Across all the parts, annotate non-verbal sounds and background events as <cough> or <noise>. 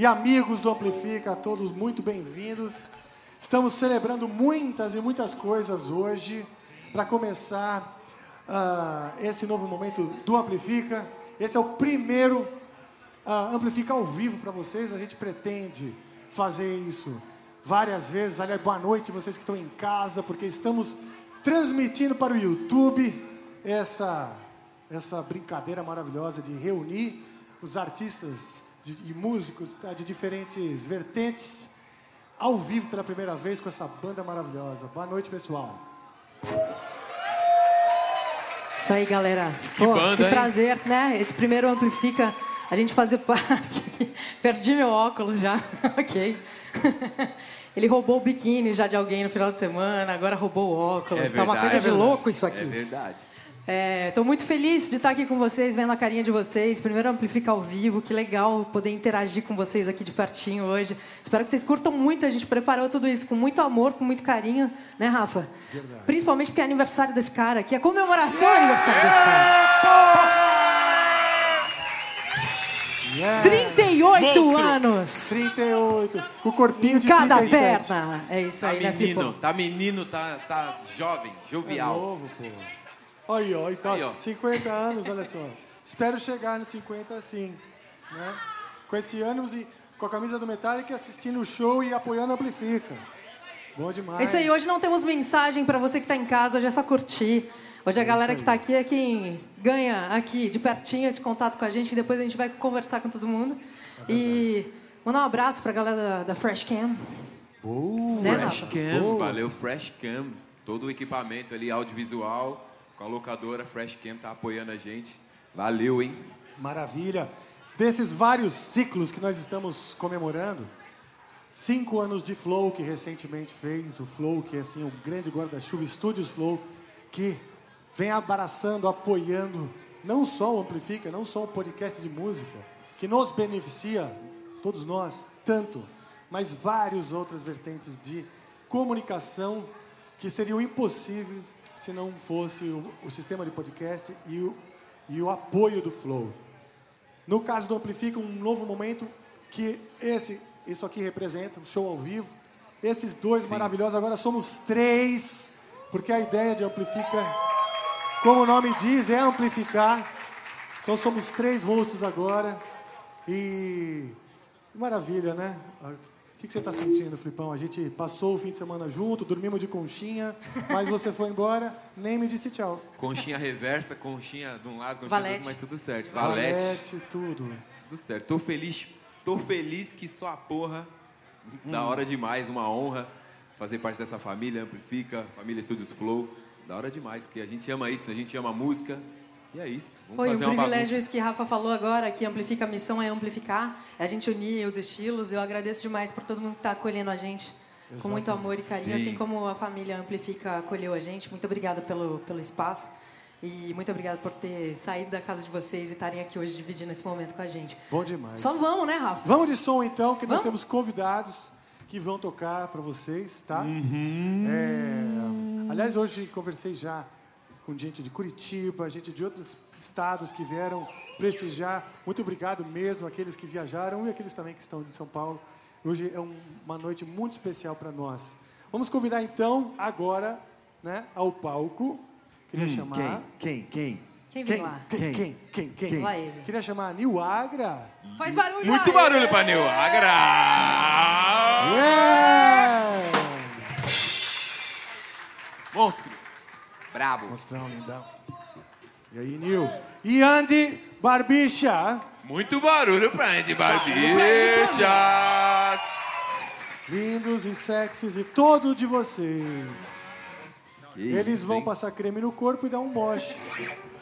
E amigos do Amplifica, todos muito bem-vindos. Estamos celebrando muitas e muitas coisas hoje para começar ah, esse novo momento do Amplifica. Esse é o primeiro ah, Amplifica ao vivo para vocês. A gente pretende fazer isso várias vezes. Aliás, boa noite vocês que estão em casa, porque estamos transmitindo para o YouTube essa, essa brincadeira maravilhosa de reunir os artistas de, e músicos tá, de diferentes vertentes ao vivo pela primeira vez com essa banda maravilhosa. Boa noite, pessoal. Isso aí, galera. Que Pô, banda, que hein? prazer, né? Esse primeiro amplifica a gente fazer <laughs> parte. Perdi meu óculos já. <laughs> ok. <laughs> Ele roubou o biquíni já de alguém no final de semana, agora roubou o óculos. tá uma coisa de louco isso aqui. É verdade. Estou muito feliz de estar aqui com vocês, vendo a carinha de vocês. Primeiro Amplifica ao vivo, que legal poder interagir com vocês aqui de pertinho hoje. Espero que vocês curtam muito. A gente preparou tudo isso com muito amor, com muito carinho, né, Rafa? Principalmente porque é aniversário desse cara aqui, é comemoração do aniversário desse cara. Yeah. 38 Monstro. anos! 38, com o corpinho de Cada 37. perna! É isso Tá aí, né, menino, Filipão? tá menino, tá, tá jovem, É jovial. novo, pô. Aí, ó, então, Aí, ó. 50 anos, olha só. Espero chegar nos 50 assim, né? Com esse ânimo e com a camisa do Metallica assistindo o show e apoiando a Amplifica. Bom demais. É isso aí, hoje não temos mensagem para você que está em casa, hoje é só curtir. Hoje a galera que está aqui é quem ganha aqui de pertinho esse contato com a gente, que depois a gente vai conversar com todo mundo. e mandar um abraço para a galera da, da Fresh Cam. Boa. Né, Fresh Rafa? Cam, Boa. valeu Fresh Cam. Todo o equipamento ali, audiovisual, com a locadora Fresh Cam tá apoiando a gente. Valeu, hein? Maravilha. Desses vários ciclos que nós estamos comemorando, cinco anos de Flow que recentemente fez, o Flow, que é assim, o grande guarda-chuva, Estúdios Flow, que vem abraçando, apoiando, não só o Amplifica, não só o podcast de música, que nos beneficia, todos nós, tanto, mas várias outras vertentes de comunicação que seriam impossíveis se não fosse o, o sistema de podcast e o, e o apoio do Flow. No caso do Amplifica, um novo momento que esse, isso aqui representa, um show ao vivo. Esses dois maravilhosos, agora somos três, porque a ideia de Amplifica, como o nome diz, é amplificar. Então somos três rostos agora. E maravilha, né? O que, que você está sentindo, Flipão? A gente passou o fim de semana junto, dormimos de conchinha, mas você foi embora, nem me disse tchau. Conchinha reversa, conchinha de um lado, conchinha do Valete. outro, mas tudo certo. Valete. Valete, tudo. Tudo certo. Tô feliz, tô feliz que só a porra. Da hora demais, uma honra fazer parte dessa família Amplifica, família Estúdios Flow. Da hora demais, porque a gente ama isso, a gente ama a música. E é isso. Vamos Foi um privilégio isso que Rafa falou agora, que amplifica a missão é amplificar, é a gente unir os estilos. Eu agradeço demais por todo mundo que está acolhendo a gente com muito amor e carinho, Sim. assim como a família Amplifica acolheu a gente. Muito obrigada pelo, pelo espaço e muito obrigada por ter saído da casa de vocês e estarem aqui hoje dividindo esse momento com a gente. Bom demais. Só vamos, né, Rafa? Vamos de som então, que nós Vamos? temos convidados que vão tocar para vocês, tá? Uhum. É, aliás, hoje conversei já com gente de Curitiba, gente de outros estados que vieram prestigiar. Muito obrigado mesmo àqueles que viajaram e aqueles também que estão de São Paulo. Hoje é um- uma noite muito especial para nós. Vamos convidar então agora, né, ao palco. Queria chamar Quem? Quem? Quem vem quem, lá? quem, Quem? quem, quem, quem? Lá ele. Queria chamar a Nil Agra. Faz barulho! Muito barulho pra Nil Agra! É! Monstro! Brabo! Monstrão, lindão. E aí, Nil? E Andy Barbicha. Muito barulho pra Andy Barbichas! Lindos e sexys e todo de vocês. Que Eles isso, vão hein? passar creme no corpo e dar um moche.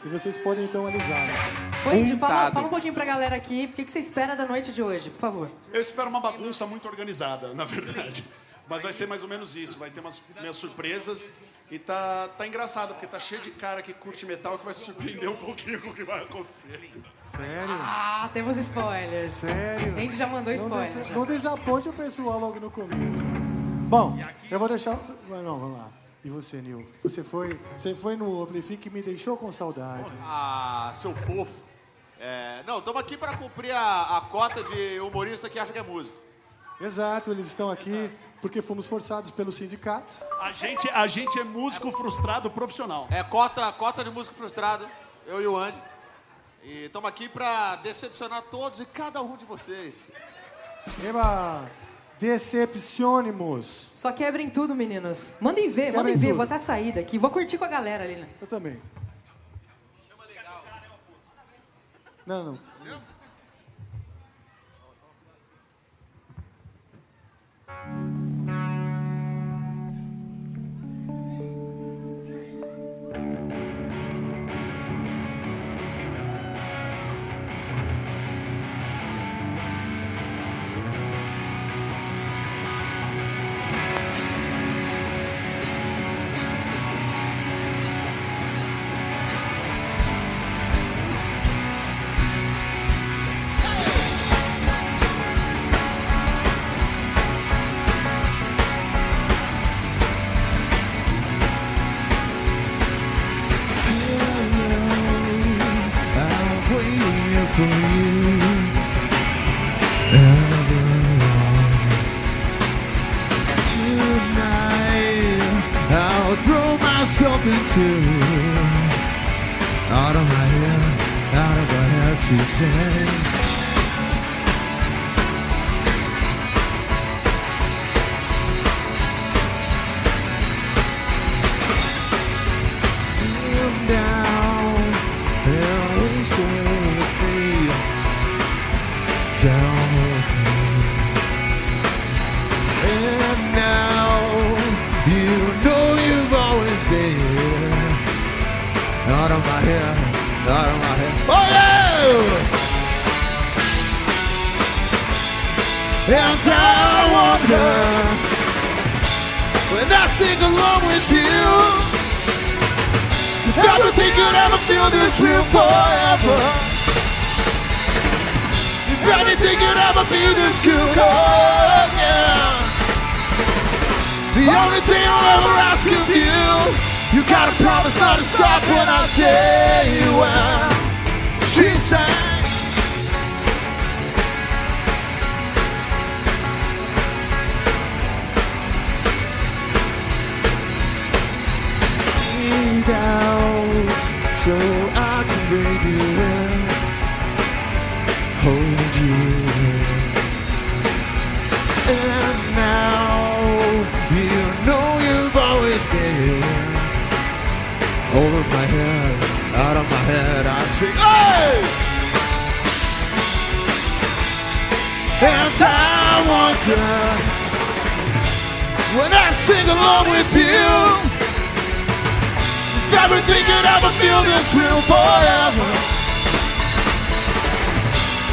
E vocês podem então alisá-los. Ô, Indy, fala, Untado. fala um pouquinho pra galera aqui, o que, que você espera da noite de hoje, por favor? Eu espero uma bagunça muito organizada, <laughs> na verdade. Mas vai ser mais ou menos isso. Vai ter umas minhas surpresas. E tá, tá engraçado, porque tá cheio de cara que curte metal que vai se surpreender um pouquinho com o que vai acontecer. Sério? Ah, temos spoilers. Sério? Andy já mandou Não, spoiler. já. não desaponte o pessoal logo no começo. Bom, eu vou deixar. Não, vamos lá. E você, Nil? Você foi, você foi no Amplifique e me deixou com saudade. Ah, seu fofo. É, não, estamos aqui para cumprir a, a cota de humorista que acha que é músico. Exato, eles estão aqui porque fomos forçados pelo sindicato. A gente, a gente é músico frustrado profissional. É cota, cota de músico frustrado, eu e o Andy. E estamos aqui para decepcionar todos e cada um de vocês. Eba! Decepcionimos. Só quebrem tudo, meninos. Mandem ver, Quebrem mandem ver. tudo. Vou até sair daqui. Vou curtir com a galera ali, né? Eu também. Não, não. Out of my head, out of my head to sing. I can breathe you in, hold you in. And now you know you've always been over my head, out of my head. I sing, hey! And I wonder when I sing along with you. If everything could ever feel this real forever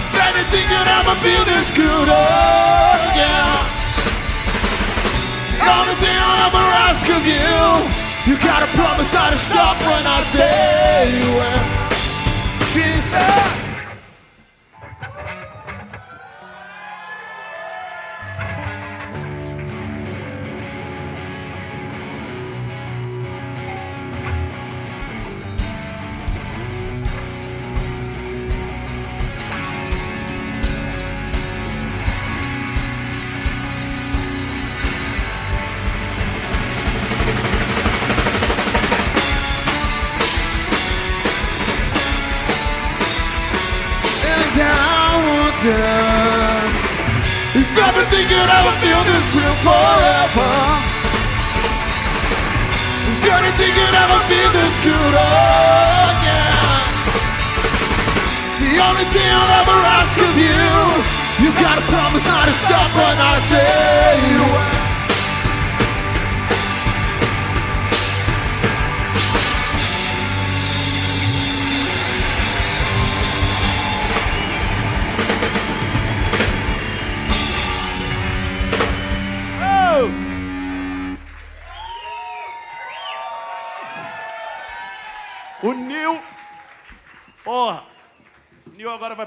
If anything could ever feel this good, yeah only thing I'll ever ask of you You gotta promise not to stop when I say you She said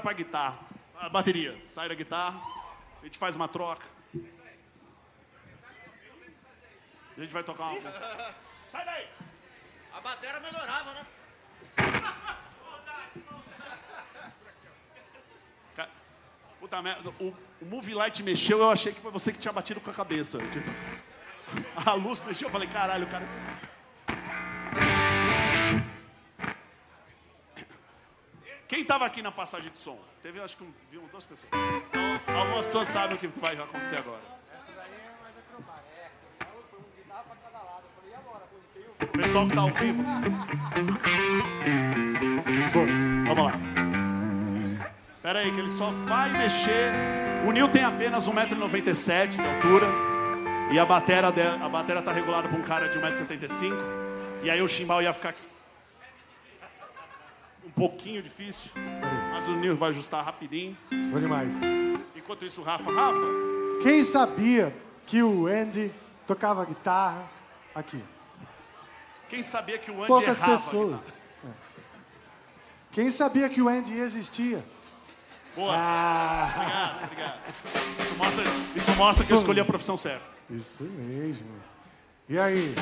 vai pra guitarra. A bateria. Sai da guitarra. A gente faz uma troca. A gente vai tocar uma. Sai daí! A bateria melhorava, né? Puta merda, o, o Movie Light mexeu, eu achei que foi você que tinha batido com a cabeça. Tipo, <laughs> a luz mexeu, eu falei, caralho, o cara. Quem tava aqui na passagem de som? Teve, acho que um, viu duas pessoas. Então, algumas pessoas sabem o que vai acontecer agora. O pessoal que tá ao vivo. Bom, vamos lá. Pera aí, que ele só vai mexer. O Nil tem apenas 1,97m de altura. E a batera, de, a batera tá regulada pra um cara de 1,75m. E aí o chimbal ia ficar um pouquinho difícil. Mas o Nil vai ajustar rapidinho. Bom demais. Enquanto isso, o Rafa. Rafa, Quem sabia que o Andy tocava guitarra aqui? quem sabia que o Andy Poucas errava? pessoas. É. Quem sabia que o Andy existia? Boa. Ah, Obrigado, obrigado. Isso mostra, isso mostra que eu escolhi a profissão certa. isso mesmo. E aí?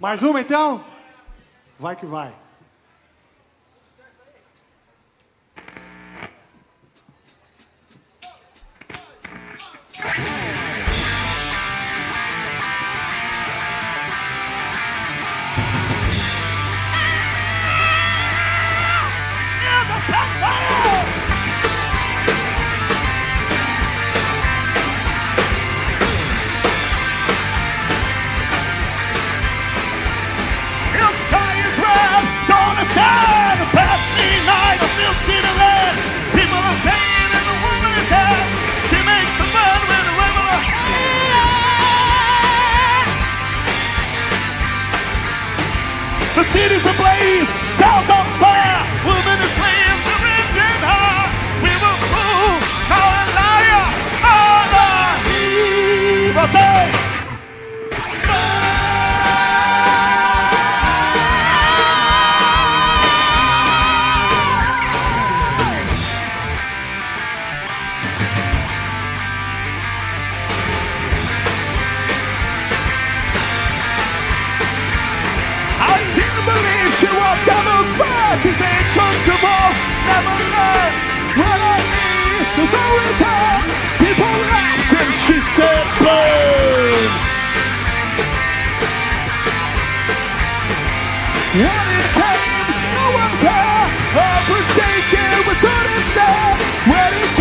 Mais uma então? Vai que vai. city's ablaze, town's on fire. We'll be the slaves of raging. We will prove our a liar, all our heroes. Say. She's incomfortable, never learned. What I need, there's no return. People laughed and she said, burn. When it came, no one cared. Up was shaking, we stood and stared. When it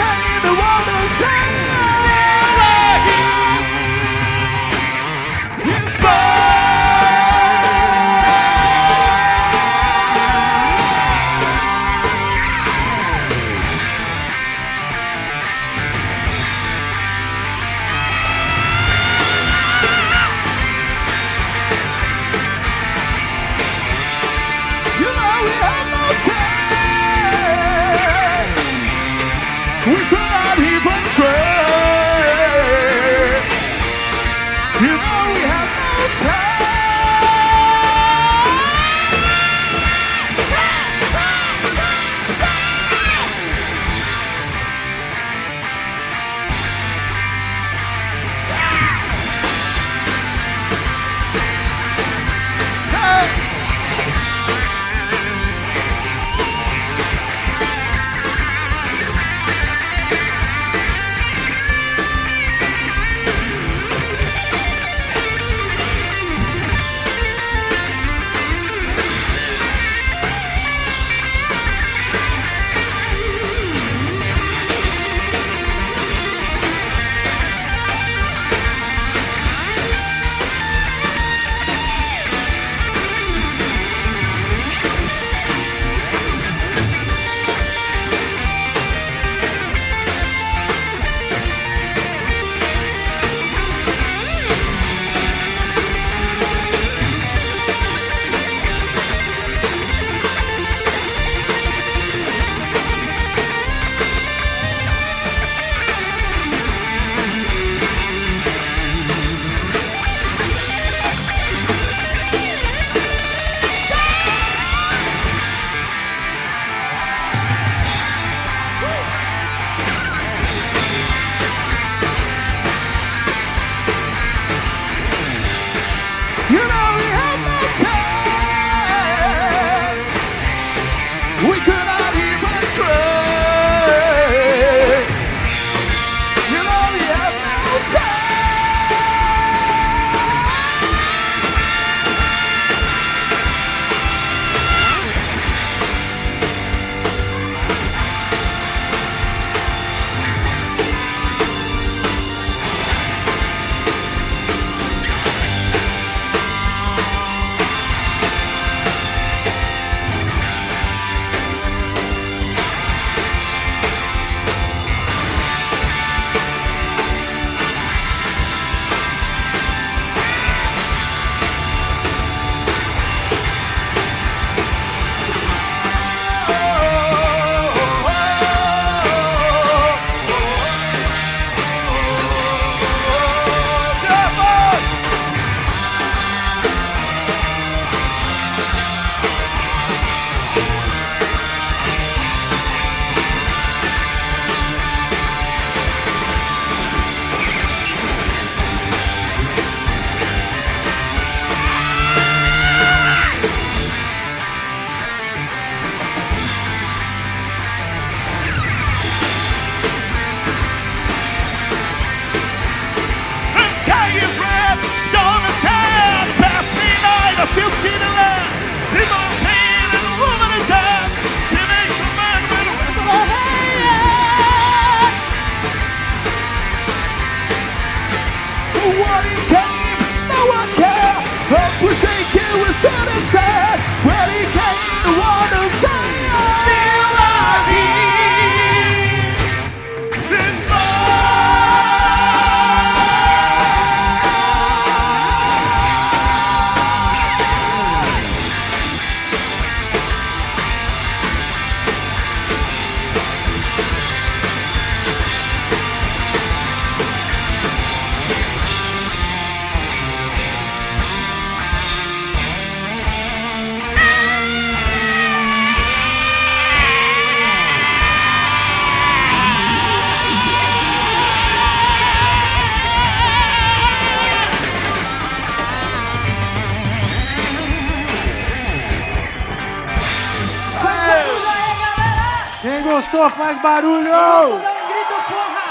barulho! Isso, dá um grito, porra!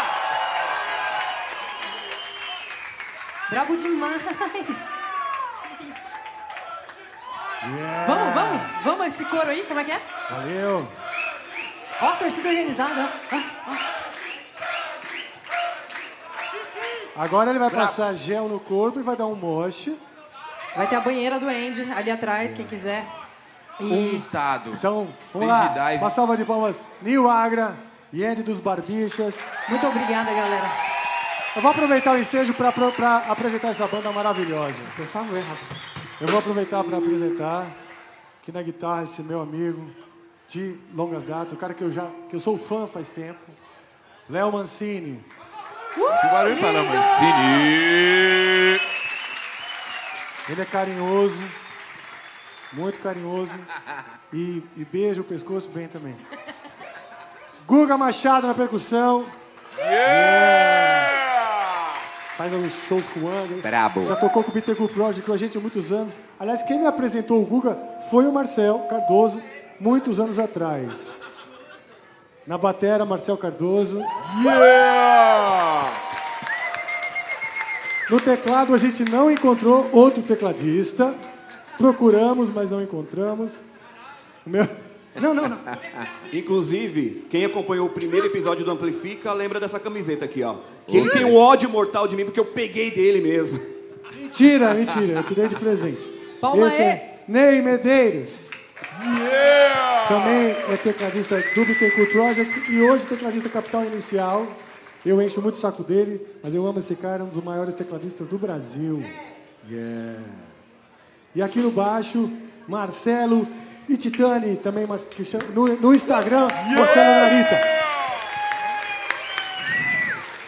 Brabo demais! Yeah. Vamos, vamos, vamos esse coro aí, como é que é? Valeu! Ó, torcida organizada, ó. ó. Agora ele vai passar gel no corpo e vai dar um moche. Vai ter a banheira do Andy ali atrás, quem quiser. Untado. Então, vamos lá. dive. Uma salva de palmas. Nil Agra, Yende dos Barbichas. muito obrigada, galera. Eu vou aproveitar o ensejo para apresentar essa banda maravilhosa. Por favor, Rafa. Eu vou aproveitar para apresentar aqui na guitarra esse meu amigo de longas datas, o cara que eu já que eu sou fã faz tempo, Léo Mancini. Que barulho para não, Mancini. Ele é carinhoso, muito carinhoso e, e beija o pescoço bem também. Guga Machado na percussão. Faz uns shows com o André. Brabo. Já tocou com o Bittencourt Project com a gente há muitos anos. Aliás, quem me apresentou o Guga foi o Marcel Cardoso, muitos anos atrás. Na batera, Marcel Cardoso. No teclado, a gente não encontrou outro tecladista. Procuramos, mas não encontramos. O meu... Não, não, não. Inclusive, quem acompanhou o primeiro episódio do Amplifica lembra dessa camiseta aqui, ó. Que ele tem um ódio mortal de mim porque eu peguei dele mesmo. Mentira, mentira. Eu te dei de presente. Palma Esse é Ney Medeiros. Também é tecladista do Bittencourt Project e hoje tecladista Capital Inicial. Eu encho muito o saco dele, mas eu amo esse cara, um dos maiores tecladistas do Brasil. Yeah. E aqui no baixo, Marcelo e Titani, também no, no Instagram, Marcelo Narita.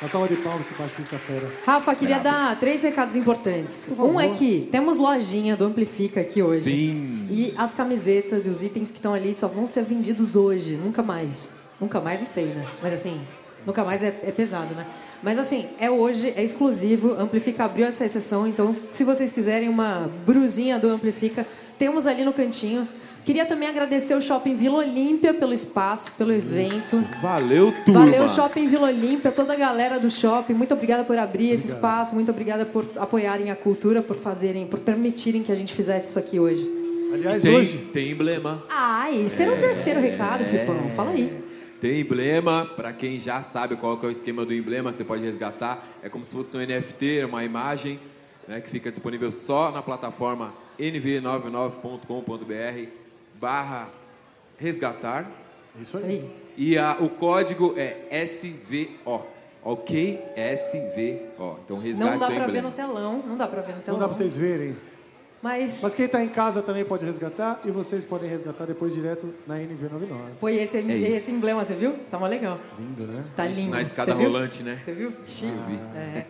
Uma salva de palmas, esse baixista fera. Rafa, queria dar três recados importantes. Um é que temos lojinha do Amplifica aqui hoje. Sim. E as camisetas e os itens que estão ali só vão ser vendidos hoje, nunca mais. Nunca mais, não sei, né? Mas assim, nunca mais é, é pesado, né? Mas assim, é hoje, é exclusivo. Amplifica abriu essa exceção, então se vocês quiserem uma brusinha do Amplifica, temos ali no cantinho. Queria também agradecer o Shopping Vila Olímpia pelo espaço, pelo evento. Valeu, turma. Valeu, Shopping Vila Olímpia, toda a galera do shopping. Muito obrigada por abrir esse espaço, muito obrigada por apoiarem a cultura, por fazerem, por permitirem que a gente fizesse isso aqui hoje. Aliás, Tem, hoje, tem emblema. Ah, esse era o terceiro recado, Filipão. Fala aí. Tem emblema, para quem já sabe qual que é o esquema do emblema que você pode resgatar. É como se fosse um NFT, uma imagem, né, que fica disponível só na plataforma nv99.com.br barra resgatar. isso aí. E a- o código é SVO. Ok? SVO. Então resgate Não dá pra ver no telão, não dá pra ver no telão. Não dá pra vocês verem. Mas Mas quem está em casa também pode resgatar e vocês podem resgatar depois direto na NV99. foi esse, É esse emblema, você viu? Tá mó legal. Lindo, né? Tá lindo. Na escada Você viu? rolante, né? Você viu? Chique. vi. É.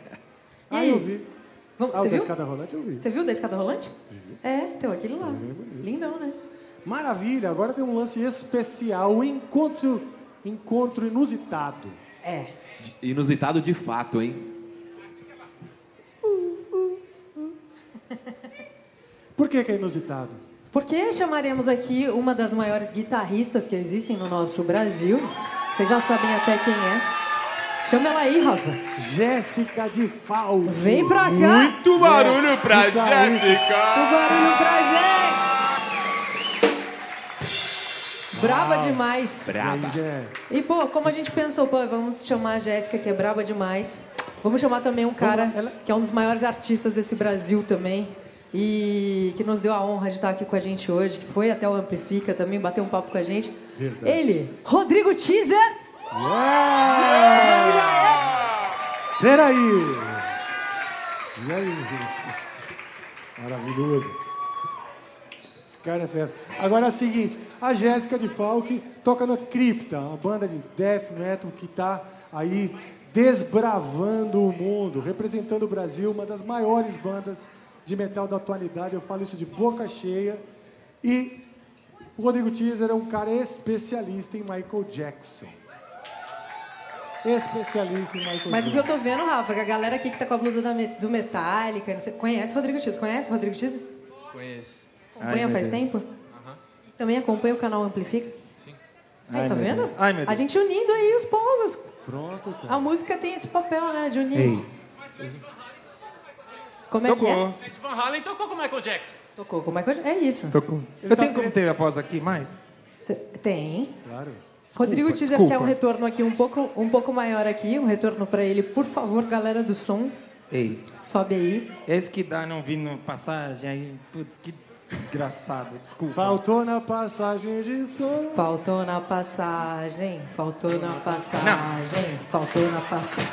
E Ah, aí? eu vi. Vamos, Ah, o você da viu? escada rolante eu vi. Você viu da escada rolante? É, então aquele lá. Lindão, né? Maravilha, agora tem um lance especial, um encontro, encontro inusitado. É. Inusitado de fato, hein? <laughs> Por que, que é inusitado? Porque chamaremos aqui uma das maiores guitarristas que existem no nosso Brasil. Vocês já sabem até quem é. Chama ela aí, Rafa. Jéssica de Falco. Vem pra cá. Muito barulho pra Guitarrista. Jéssica! O barulho pra gente. Braba demais. E Jé? E, pô, como a gente pensou, pô, vamos chamar a Jéssica, que é braba demais. Vamos chamar também um cara ela- que é um dos maiores artistas desse Brasil também. E que nos deu a honra de estar aqui com a gente hoje, que foi até o Amplifica também, bateu um papo com a gente. Verdade. Ele, Rodrigo Teaser. Peraí! E aí? Maravilhoso. Esse cara é fera. Agora é o seguinte, a Jéssica de Falk toca no Cripta, uma banda de death metal que está aí desbravando o mundo, representando o Brasil, uma das maiores bandas de metal da atualidade. Eu falo isso de boca cheia. E o Rodrigo Teaser é um cara especialista em Michael Jackson. Especialista em Michael Mas o que Jackson. eu tô vendo, Rafa, que a galera aqui que tá com a blusa da Me- do Metallica, não sei- conhece o Rodrigo Teaser? Conhece o Rodrigo Teaser? Conheço. Acompanha Ai, faz Deus. tempo? Também acompanha o canal Amplifica? Aí, tá meu vendo? Deus. Ai, meu A gente unindo aí os povos. Pronto, cara. A música tem esse papel, né? De unir. Ei, Como é que é? tocou. Ed Van Halen tocou com o Michael Jackson. Tocou. É que eu... É isso. Tocou. Eu tenho como ter a voz aqui mais? Cê- Tem. Claro. Rodrigo Teaser desculpa. quer um retorno aqui um pouco, um pouco maior aqui. Um retorno pra ele. Por favor, galera do som. Ei, Sobe aí. esse que dá não vindo passagem aí. Putz, que desgraçado. Desculpa. Faltou na passagem de som. Faltou na passagem, faltou na passagem, faltou na passagem.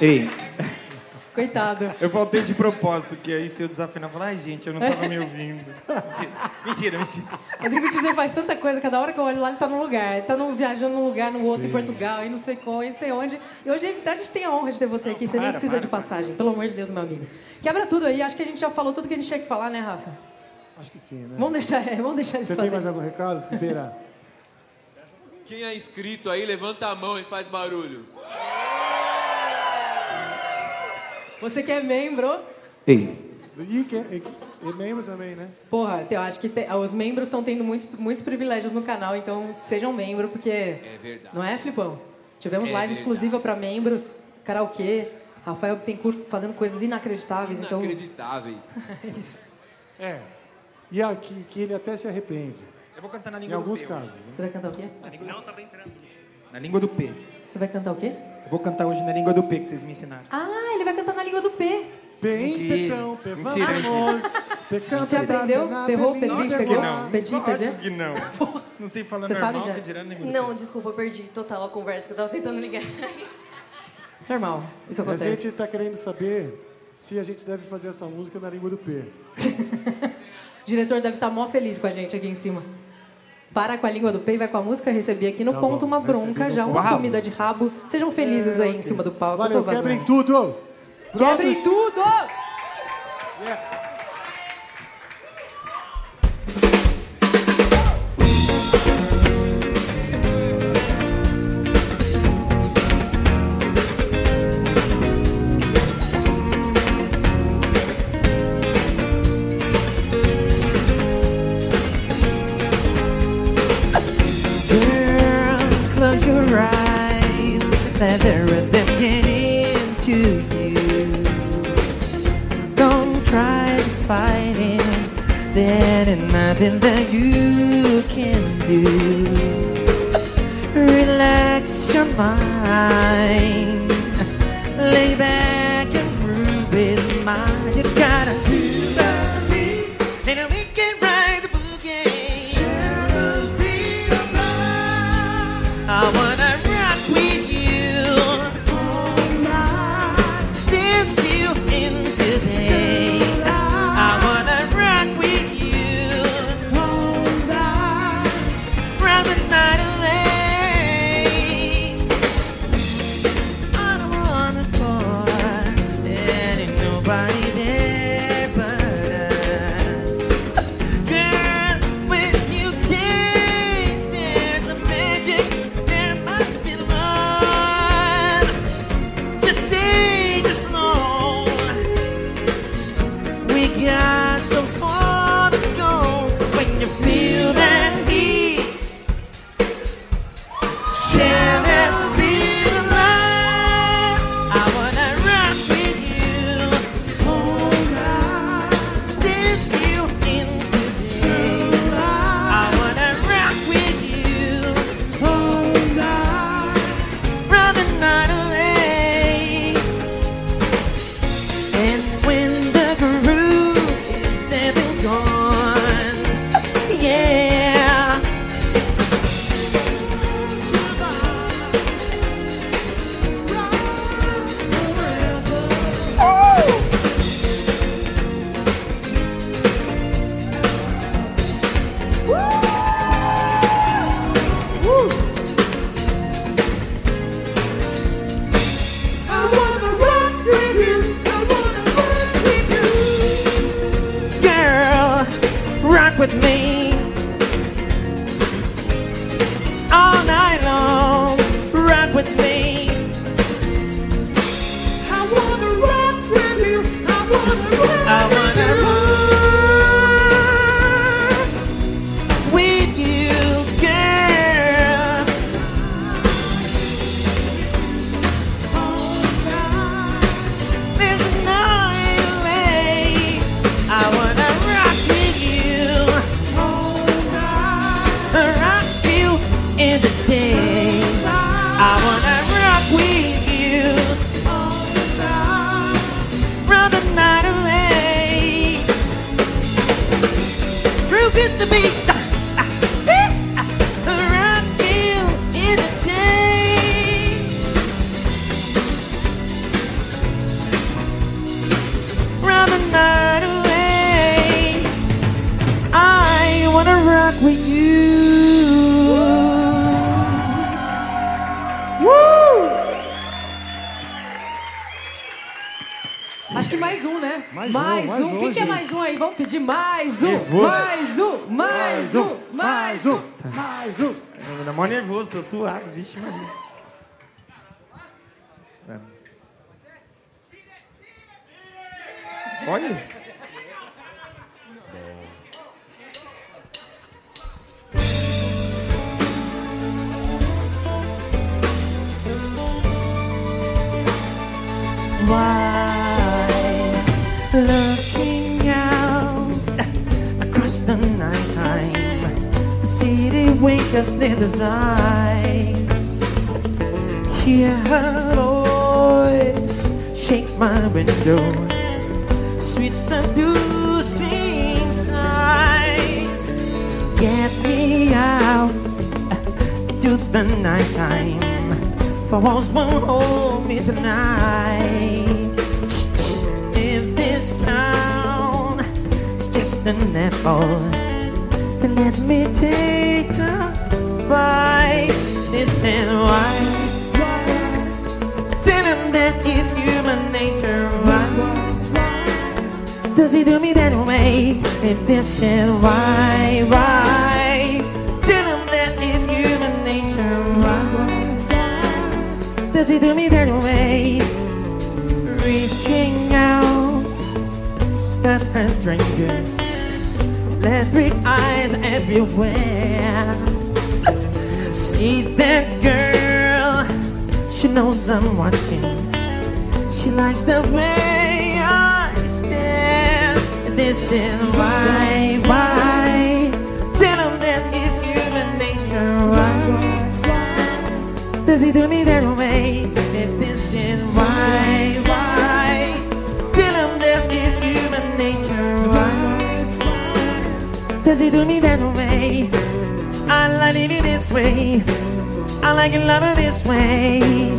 Ei, <laughs> Coitado. eu voltei de propósito, que aí se eu desafinar, eu falo, ai gente, eu não tava me ouvindo. Mentira, mentira. mentira. Rodrigo Teaser faz tanta coisa, cada hora que eu olho lá, ele tá num lugar. Ele tá num, viajando num lugar, no outro, em Portugal, e não sei qual, e não sei onde. E hoje a gente tem a honra de ter você aqui, você nem Para, precisa para, de passagem, pelo amor de Deus, meu amigo. Quebra tudo aí, acho que a gente já falou tudo que a gente tinha que falar, né, Rafa? Acho que sim, né? Vamos deixar, é, vamos deixar eles Você tem mais algum recado? Verá. Quem é inscrito aí, levanta a mão e faz barulho. Você que é membro, Ei, E, que, e, e membro também, né? porra, eu acho que te- os membros estão tendo muito, muitos privilégios no canal, então sejam membro, porque... É verdade. Não é, Flipão? Tivemos É live verdade. exclusiva para membros, karaokê, Rafael Bittencourt fazendo coisas inacreditáveis, então... Inacreditáveis. <laughs> É isso. É. E aqui, que ele até se arrepende. eu vou cantar na Em língua do alguns P. casos. né? Você vai cantar o quê? Na língua do P. Você vai cantar o quê? Eu vou cantar hoje na língua do P que vocês me ensinaram. Ah, língua do P. Bem, petão, pe, Mentira, vamos. Pecando Você aprendeu? Perrou, perdi, pegou? não. Pedi, Lógico pedi? que não. <laughs> Não sei falar Você sabe, normal, Jess? que dirá na língua do Não, desculpa, eu perdi total a conversa que eu tava tentando ligar. <laughs> Normal, isso A acontece. gente está querendo saber se a gente deve fazer essa música na língua do P. O <laughs> diretor deve estar mó feliz com a gente aqui em cima. Para com a língua do P e vai com a música. Recebi aqui no Tá ponto bom, uma bronca, já uma comida de rabo. Sejam felizes aí em cima do palco. Valeu, quebrem tudo! Quebrem Prontos? tudo! Girl, suado, vixe Maria. For walls won't hold me tonight. If this town is just an apple, then let me take a bite. This is why. Tell him that is human nature. Why does he do me that way? If this is why, why? Stranger. Electric eyes everywhere. See that girl, she knows I'm watching. She likes the way I stare. This is why, why? Tell him that is human nature. Why? Does he do me that Does he do me that way? I like it this way. I like it love it this way.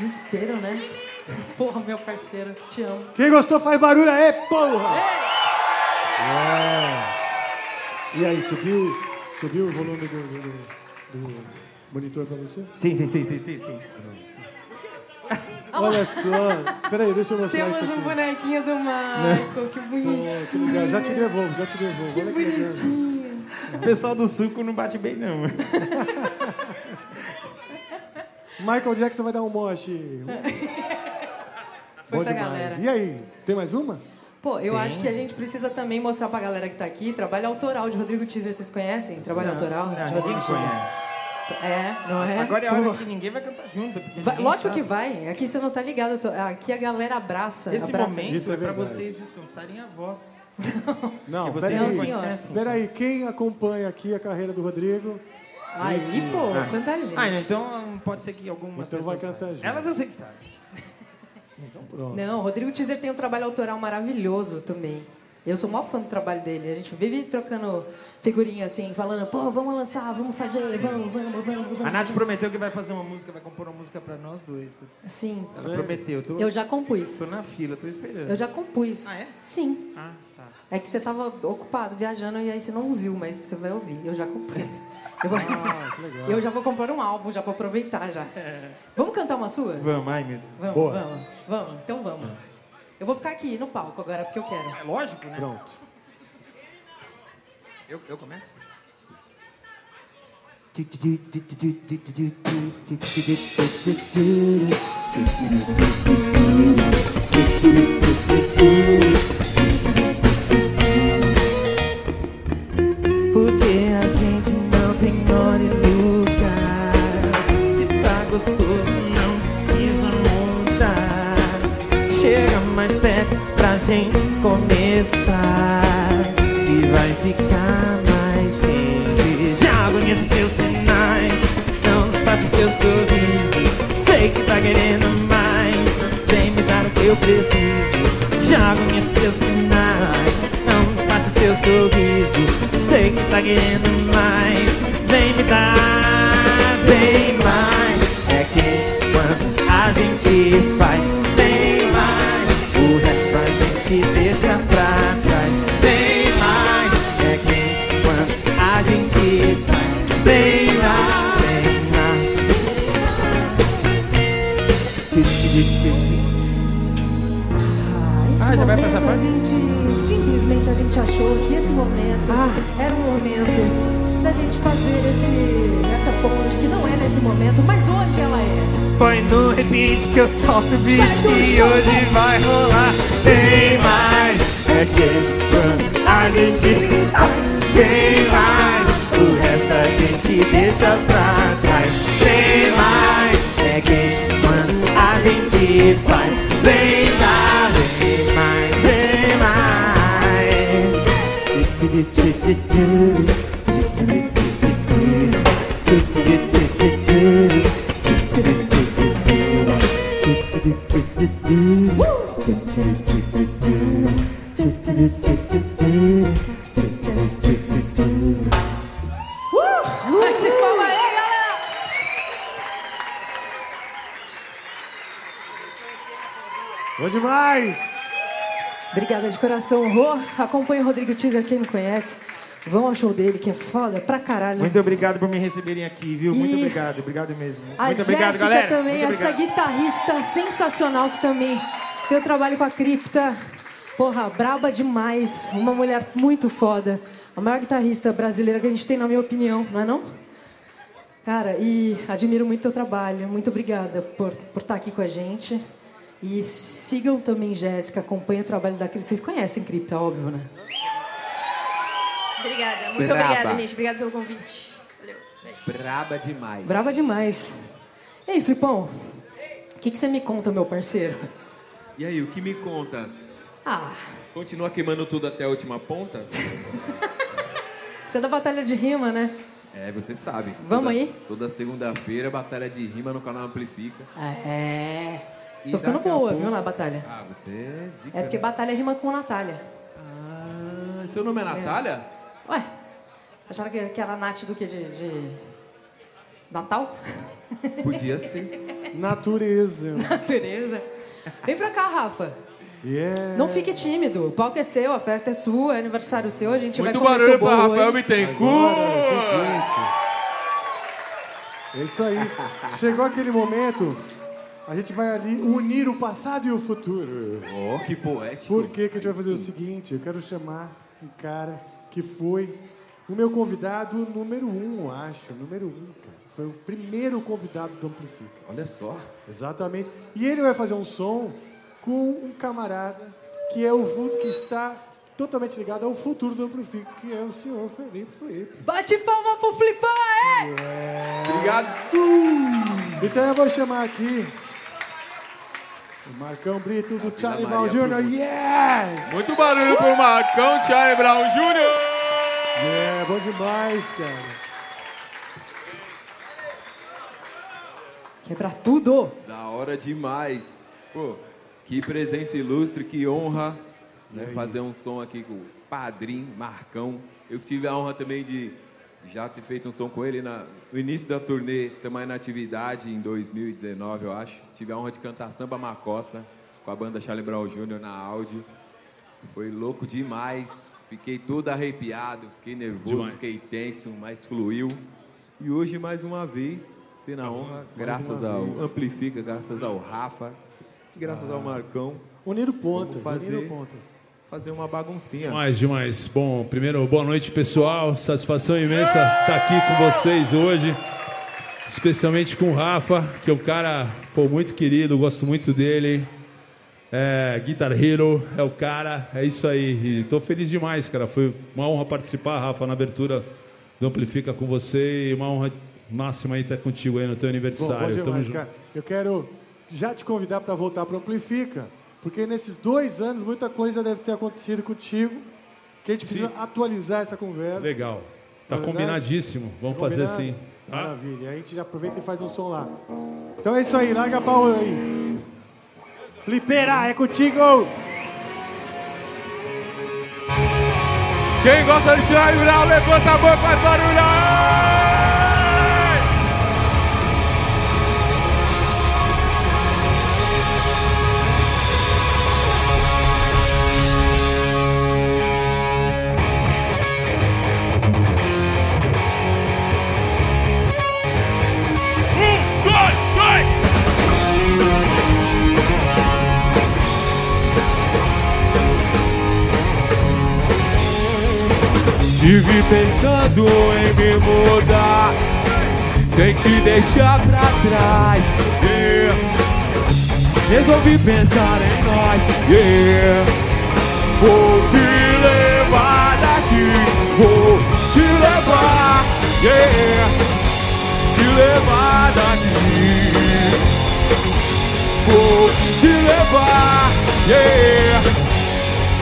Desespero, né? <laughs> Porra, meu parceiro, te amo. Quem gostou faz barulho aí, porra! É. E aí, subiu, subiu o volume do, do- do monitor pra você? Sim, sim, sim, sim, sim, sim. Olha só. Peraí, deixa eu mostrar Temos isso um aqui. bonequinho do Michael, que Pô, bonitinho. que legal. Já te devolvo, já te devolvo. Olha que legal. O pessoal do suco não bate bem, não. <laughs> Michael Jackson vai dar um moche. <laughs> Foi Bom pra demais. galera. E aí, tem mais uma? Pô, eu Tem. acho que a gente precisa também mostrar pra galera que tá aqui trabalho autoral de Rodrigo Teaser. Vocês conhecem? Trabalho Não, autoral não, de ninguém Rodrigo Teaser. conhece. É, não é? Agora é a hora Pô. que ninguém vai cantar junto. Porque Vai- ninguém lógico sabe. que vai. Aqui você não tá ligado. eu tô- Aqui a galera abraça. Esse abraça. momento Isso é é, pra verdade. vocês descansarem a voz. <laughs> Não, que vocês peraí. não conhecem. Peraí, quem acompanha aqui a carreira do Rodrigo, Aí, pô, Ah. quanta gente. Ah, então pode ser que algumas Então vai pessoas cantar saibam. junto. Elas eu sei que sabem. <laughs> então pronto. Não, o Rodrigo Teaser tem um trabalho autoral maravilhoso também. Eu sou o maior fã do trabalho dele. A gente vive trocando figurinha assim, falando, pô, vamos lançar, vamos fazer, vamos, vamos, vamos, vamos. A Nath prometeu que vai fazer uma música, vai compor uma música pra nós dois. Sim. Ela prometeu. Tô, Eu já compus. tô na fila, tô esperando. Eu já compus. Ah, é? Sim. Ah, tá. É que você tava ocupado viajando e aí você não ouviu, mas você vai ouvir. Eu já compus. <laughs> Eu, vou... Ah, que legal. eu já vou comprar um álbum, já pra aproveitar já. Vamos cantar uma sua? Vamos, ai meu Deus. Vamos, Boa. vamos, vamos. Então vamos. Eu vou ficar aqui no palco agora, porque eu quero. É lógico, né? Pronto. Eu, eu começo? Começar. Que vai ficar mais quente. Já conheço seus sinais. Não disfarce seu sorriso. Sei que tá querendo mais. Vem me dar o que eu preciso. Já conheço seus sinais. Não disfarce seu sorriso. Sei que tá querendo mais. Vem me dar bem mais. É quente quando a gente faz bem mais. O resto a gente deixa pra Momento passar a parte? gente simplesmente a gente achou que esse momento Ah. era um momento da gente fazer esse essa ponte que não é nesse momento, mas hoje ela é. Põe no repeat que eu solto o beat e hoje vai rolar bem mais. É queijo quando a gente faz bem mais. O resto a gente deixa pra trás. Bem mais. É queijo quando a gente faz bem Bom demais! Obrigada de coração, Rô. Acompanhe o Rodrigo Teaser, quem não conhece. Vão ao show dele, que é foda pra caralho. Muito obrigado por me receberem aqui, viu? Muito E- obrigado, obrigado mesmo. A Muito obrigado, Jéssica galera. também, Muito essa obrigado. guitarrista sensacional que também tem trabalho com a cripta. Porra, braba demais. Uma mulher muito foda. A maior guitarrista brasileira que a gente tem, na minha opinião, não é não? Cara, e admiro muito o teu trabalho. Muito obrigada por, por estar aqui com a gente. E sigam também Jéssica, acompanhem o trabalho da Cripta. Vocês conhecem Cripta, óbvio, né? Obrigada, muito Braba. obrigada, gente. Obrigada pelo convite. Valeu. Beijo. Braba demais. Brava demais. Ei, Flipão, o que, que você me conta, meu parceiro? E aí, o que me contas? Ah, Continua queimando tudo até a última ponta? <laughs> você é da Batalha de Rima, né? É, você sabe. Vamos Toda- aí? Toda segunda-feira, batalha de rima no canal Amplifica. É. E Tô ficando boa, pouco- viu, na batalha. Ah, você é zica. É porque né? batalha rima com Natália. Ah, seu nome é Natália? Ué, acharam que, que era Nath do que? De, de... Natal? Podia ser. <laughs> Natureza. Natureza. Vem pra cá, Rafa. Yeah. Não fique tímido. O palco é seu, a festa é sua, é aniversário seu, a gente Muito vai comer barulho pra Rafael. Bittencourt! É isso aí. Chegou aquele momento, a gente vai ali unir o passado e o futuro. Oh, que poético. Por que, que a gente vai fazer o seguinte? Eu quero chamar um cara que foi o meu convidado número um, eu acho. Número um, cara. Foi o primeiro convidado do Amplifica. Olha só. Exatamente. E ele vai fazer um som com um camarada que é o que está totalmente ligado ao futuro do Amplifica, que é o senhor Felipe Felipe. Bate palma pro Flipão, aê! Obrigado. Então eu vou chamar aqui Marcão Brito do Charlie Brown Jr. Yeah! Muito barulho pro Marcão Charlie Brown Jr. É, bom demais, cara. Quebra tudo! Da hora demais. Pô, que presença ilustre, que honra né, fazer um som aqui com o Padrinho Marcão. Eu tive a honra também de já ter feito um som com ele na- no início da turnê, também na atividade em 2019, eu acho. Tive a honra de cantar Samba Macossa com a banda Charlie Brown Jr. na áudio. Foi louco demais. Fiquei todo arrepiado, fiquei nervoso, Demais. fiquei tenso, mas fluiu. E hoje, mais uma vez, tendo a honra, graças uma ao vez. Amplifica, graças ao Rafa, graças ao Marcão, Unido pontas, Vamos fazer- unido pontas. Fazer uma baguncinha. Demais, demais. Bom, primeiro, boa noite, pessoal. Satisfação imensa estar aqui com vocês hoje. Especialmente com o Rafa, que é um cara pô, muito querido, gosto muito dele. É, Guitar Hero é o cara, é isso aí. E tô feliz demais, cara. Foi uma honra participar, Rafa, na abertura do Amplifica com você e uma honra máxima aí estar contigo aí no teu Bom, bom aniversário. Tamo demais, junto. cara. Eu quero já te convidar para voltar para Amplifica, porque nesses dois anos muita coisa deve ter acontecido contigo, que a gente precisa atualizar essa conversa. Legal. Tá Não é verdade? combinadíssimo. Vamos fazer Combinado? assim. tá? Maravilha. Aí a gente já aproveita e faz um som lá. Então é isso aí, larga a pau aí. Flipera, é contigo! Quem gosta de Charlie Brown, levanta a mão e faz barulho! Tive pensando em me mudar Sem te deixar pra trás yeah. Resolvi pensar em nós yeah. Vou te levar daqui Vou te levar yeah. Te levar daqui Vou te levar yeah.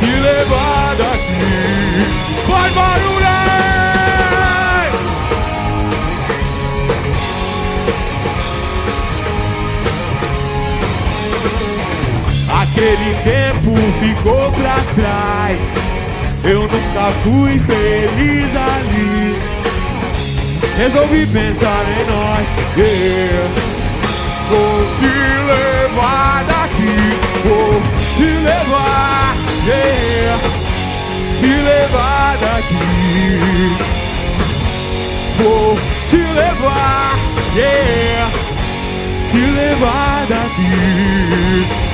Te levar daqui Vai barulho! Aquele tempo ficou pra trás. Eu nunca fui feliz ali. Resolvi pensar em nós. yeah. Vou te levar daqui. Vou te levar. yeah. Te levar daqui. Vou te levar. Yeah. Te levar daqui.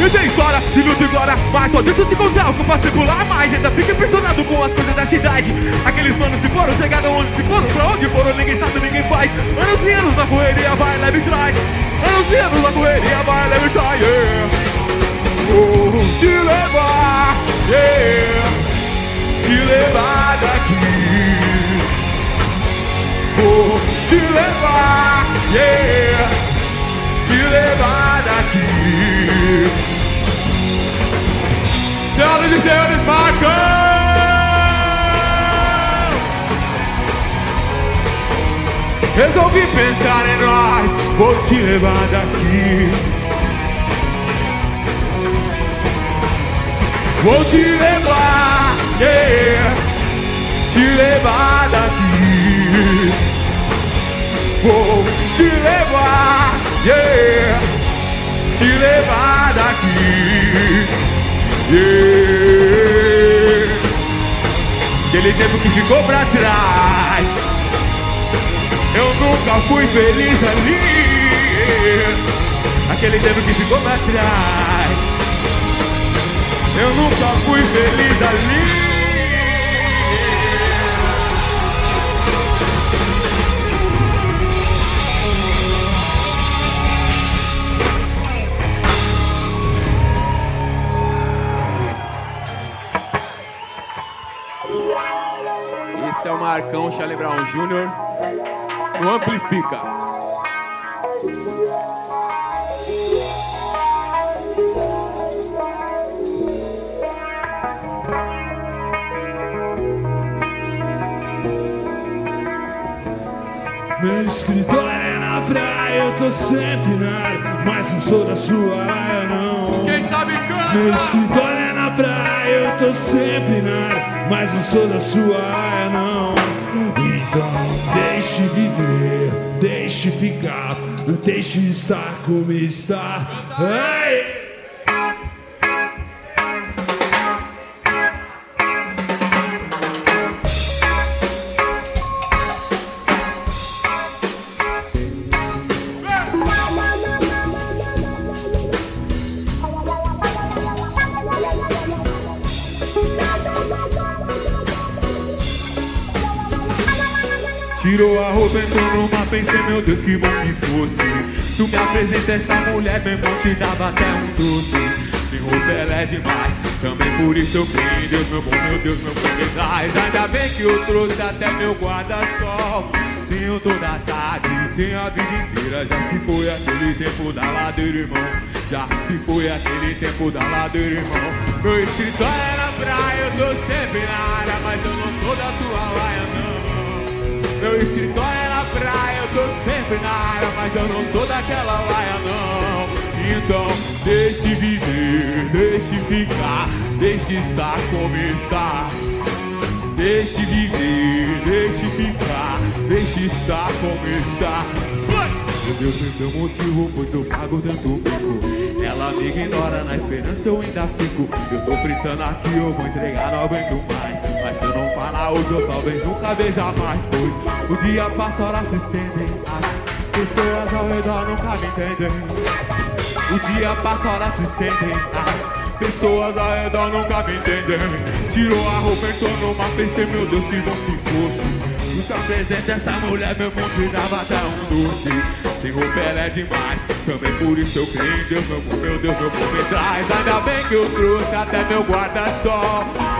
Eu tenho história de e glória, mas só eu te contar o que eu posso circular mais. Ainda fica impressionado com as coisas da cidade. Aqueles manos se foram, chegaram onde se foram, pra onde foram, ninguém sabe, ninguém faz. Anos e anos na correria, vai, leve e. Anos e anos na correria, vai, leve e yeah. Vou te levar, yeah. Te levar daqui. Vou te levar, yeah. Te levar daqui. Senhoras e senhores, Marcão! Resolvi pensar em nós, vou te levar daqui. Vou te levar, yeah, te levar daqui. Vou te levar, yeah, te levar daqui. Yeah. Aquele tempo que ficou pra trás. Eu nunca fui feliz ali. Aquele tempo que ficou pra trás. Eu nunca fui feliz ali. Esse é o Marcão Chalebrão Júnior O Amplifica. Escritório é na praia, eu tô sempre na área, mas não sou da sua área, não. Quem sabe canta! Meu escritório é na praia, eu tô sempre na área, mas não sou da sua área, não. Então deixe viver, deixe ficar, deixe estar como está. Ai! Tirou a roupa, entrou numa, pensei, meu Deus, que bom que fosse. Tu me apresenta essa mulher, meu irmão, te dava até um doce. Sem roupa ela é demais, também por isso eu creio Deus, meu bom, meu Deus, meu bom demais. Ainda bem que eu trouxe até meu guarda-sol. Tenho toda a tarde, tenho a vida inteira. Já se foi aquele tempo da ladeira, irmão. Já se foi aquele tempo da ladeira, irmão. Meu escritório na praia, eu tô sempre na área, mas eu não sou da tua laia, não. Meu escritório é na praia, eu tô sempre na área, mas eu não sou daquela laia, não. Então, deixe viver, deixe ficar, deixe estar como está. Deixe viver, deixe ficar, deixe estar como está. Meu Deus, me deu motivo, pois eu pago tanto bico. Ela me ignora, na esperança eu ainda fico. Eu tô fritando aqui, eu vou entregar, não aguento mais. Falar hoje, eu talvez nunca veja mais. Pois o dia passa, horas se estendem. As pessoas ao redor nunca me entendem. O dia passa, horas se estendem. As pessoas ao redor nunca me entendem. Tirou a roupa, entrou numa, pensei, meu Deus, que bom que fosse. Nunca apresenta essa mulher, meu mundo dava até um doce. Sem roupa ela é demais, também por isso eu creio em Deus, meu meu Deus, meu bom me traz. Ainda bem que eu trouxe até meu guarda-sol.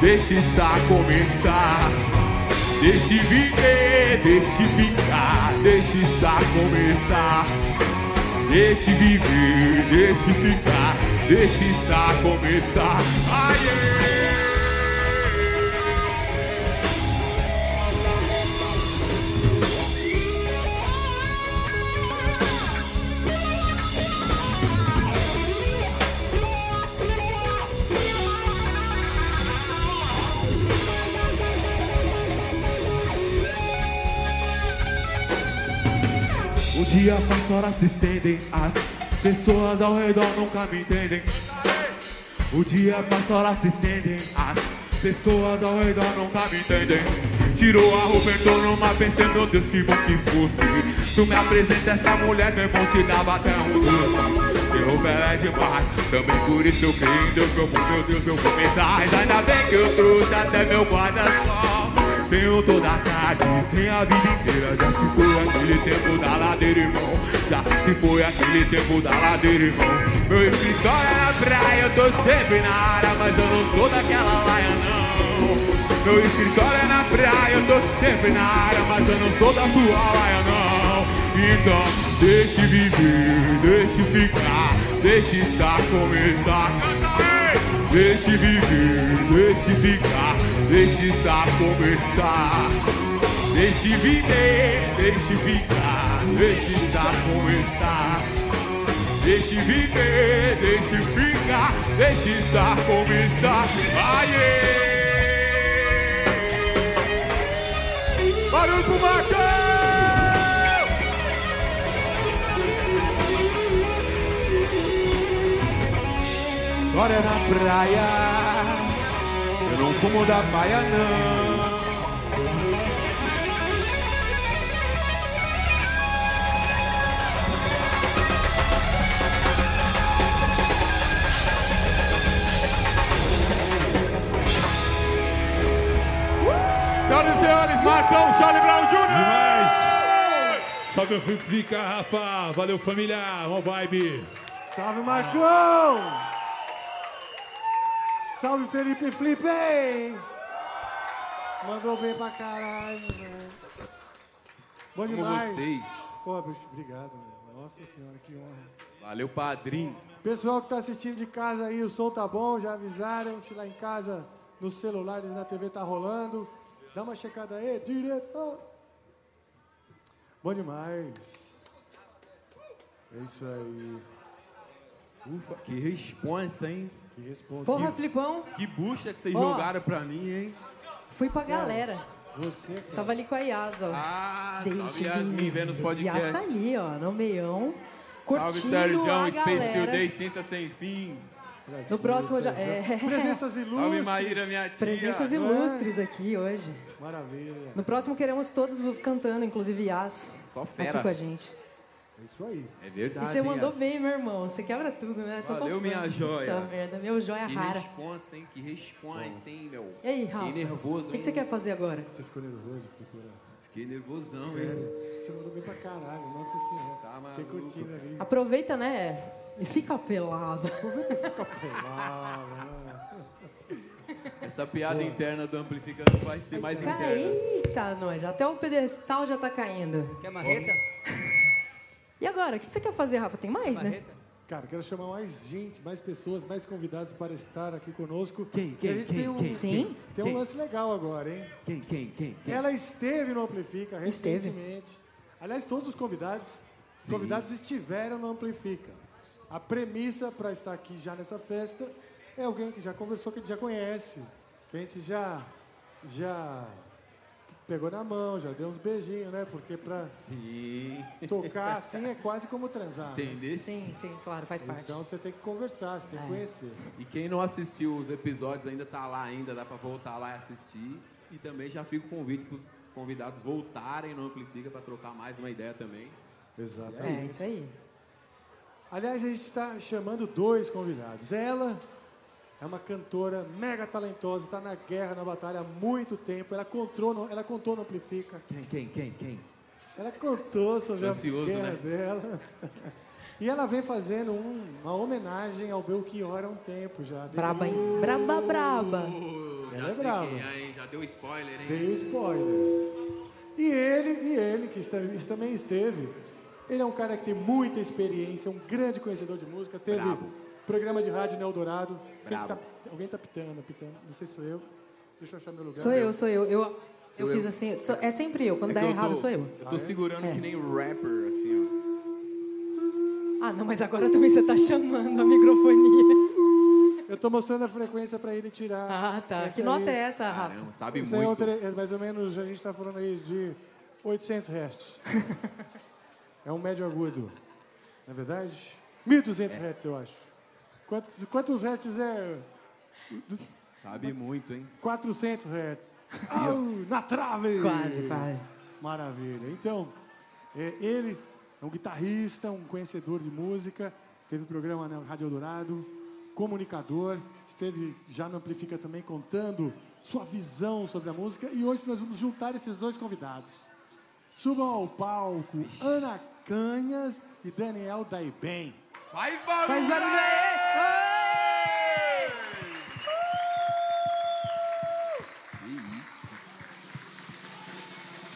deixe estar como está. Deixe viver, deixe ficar, deixe estar como está. Deixe viver, deixe ficar, deixe estar como está. Aê! Dia passa, horas se estendem, as pessoas ao redor nunca me entendem. O dia passa, horas se estendem, as pessoas ao redor nunca me entendem. Tirou a roupa, entrou numa, pensei, meu Deus, que bom que fosse. Tu me apresenta essa mulher, meu irmão, te dava até um doce. Que roupa é demais, também por isso eu creio em Deus, meu meu Deus, meu traz. Ainda bem que eu trouxe até meu guarda-sol. Tenho toda a tarde, tenho a vida inteira. Já se foi aquele tempo da ladeira, irmão. Já se foi aquele tempo da ladeira, irmão. Meu escritório é na praia, eu tô sempre na área, mas eu não sou daquela laia, não. Meu escritório é na praia, eu tô sempre na área, mas eu não sou da tua laia, não. Então, deixe viver, deixe ficar, deixe estar como está. Deixe viver, deixe ficar, deixe estar como está. Deixe viver, deixe ficar, deixe estar como está. Deixe viver, deixe ficar, deixe estar como está. Aê! Barulho pro Marcão! Agora é na praia, fumo da paia não. Senhoras e senhores, Marcão Charlie Brown Jr. Demais. Salve o Fica, Rafa. Valeu, família. Uma vibe. Salve, Marcão. Salve, Felipe Felipe! Mandou bem pra caralho, velho. Bom Como demais. vocês. Pô, bicho, obrigado, meu. Nossa senhora, que honra. Valeu, padrinho. Pessoal que tá assistindo de casa aí, o som tá bom, já avisaram. Se lá em casa, nos celulares, na TV tá rolando. Dá uma checada aí, diretor. Bom demais. É isso aí. Ufa, que responsa, hein? Que responsa. Porra, Flipão, Que bucha que vocês Ó. jogaram pra mim, hein? fui pra galera. Você, cara. Tava ali com a Yas, ó. Ah, Deixa salve Yasmin, vendo os Yas podcasts. tá ali, ó, no meião. Salve, Curtindo Sérgio, a Space galera. Today, Ciência Sem Fim. No próximo já. É. Presenças <laughs> Salve, ilustres. Maíra, minha tia. Presenças ilustres aqui hoje. Maravilha. No próximo queremos todos cantando, inclusive Yas. Só Aqui fera. com a gente. É isso aí. É E verdade, você hein, mandou bem, meu irmão. Você quebra tudo, né? Sou Valeu, minha joia. Puta merda, meu joia Que rara. responsa, hein? Que responsa, hein, meu? E aí, Rafa? Fiquei nervoso, O que, que hein? você quer fazer agora? Você ficou nervoso, ficou Fiquei nervosão, hein? Sério. Você mandou bem pra caralho. Nossa senhora. Tá Fiquei curtindo ali. Aproveita, né? E fica pelado. Aproveita e fica pelado. né? Essa piada interna do Amplifica não vai ser mais Cara, interna. eita, nós. Até o pedestal já tá caindo. Quer marreta? E agora? O que você quer fazer, Rafa? Tem mais, né? Cara, quero chamar mais gente, mais pessoas, mais convidados para estar aqui conosco. Quem, E a quem, gente quem, tem um, quem, Sim. Tem um Quem? lance legal agora, hein? Quem, quem, quem? quem? Ela esteve no Amplifica Esteve. recentemente. Aliás, todos os convidados, Sim. convidados estiveram no Amplifica. A premissa para estar aqui já nessa festa é alguém que já conversou, que a gente já conhece, que a gente já já pegou na mão, já deu uns beijinhos, né? Porque para Sim. tocar assim é quase como transar. né? Entender? Sim, sim, claro, faz parte. Então você tem que conversar, você tem que É. conhecer. E quem não assistiu os episódios ainda tá lá ainda, dá pra voltar lá e assistir. E também já fica o convite pros convidados voltarem no Amplifica pra trocar mais uma ideia também. Exatamente. É, isso aí. Aliás, a gente está chamando dois convidados. Ela é uma cantora mega talentosa, está na guerra, na batalha há muito tempo. Ela contou no, ela contou no Amplifica. Quem, quem, quem, quem? Ela contou sobre Ansioso, a guerra né? dela. <laughs> E ela vem fazendo um- uma homenagem ao Belchior há um tempo já. Braba, hein? Braba, braba. Uh, Ela já é brava. quem é? Já deu spoiler, hein? Dei o spoiler. E ele, e ele, que está- isso também esteve, ele é um cara que tem muita experiência, um grande conhecedor de música, teve Brabo. Programa de rádio no Eldorado. Que Brabo. tá- alguém tá pitando, pitando, não sei se sou eu. Deixa eu achar meu lugar. Sou eu, sou eu. Eu, Sou eu fiz eu. assim. sou- é sempre eu. Quando É dá errado, tô- sou eu. Eu tô segurando É. que nem rapper, assim, Ah, não, mas agora também você tá chamando a microfonia. Eu tô mostrando a frequência para ele tirar. Ah, tá. Essa Que nota aí. é essa, ó. Rafa? Caramba, sabe Isso é, muito. tre- é mais ou menos, a gente tá falando aí de 800 Hz. <laughs> é um médio agudo. Não é verdade? 1.200 Hz, eu acho. Quantos, quantos Hz é? Sabe muito, hein? 400 Hz. Au, na trave! Quase, quase. Maravilha. Então, é, ele é um guitarrista, um conhecedor de música, teve programa na Rádio Eldorado, comunicador, esteve já no Amplifica também contando sua visão sobre a música e hoje nós vamos juntar esses dois convidados. Subam ao palco Ana Canhas e Daniel Daiben. Faz barulho! Faz barulho aí! Que isso?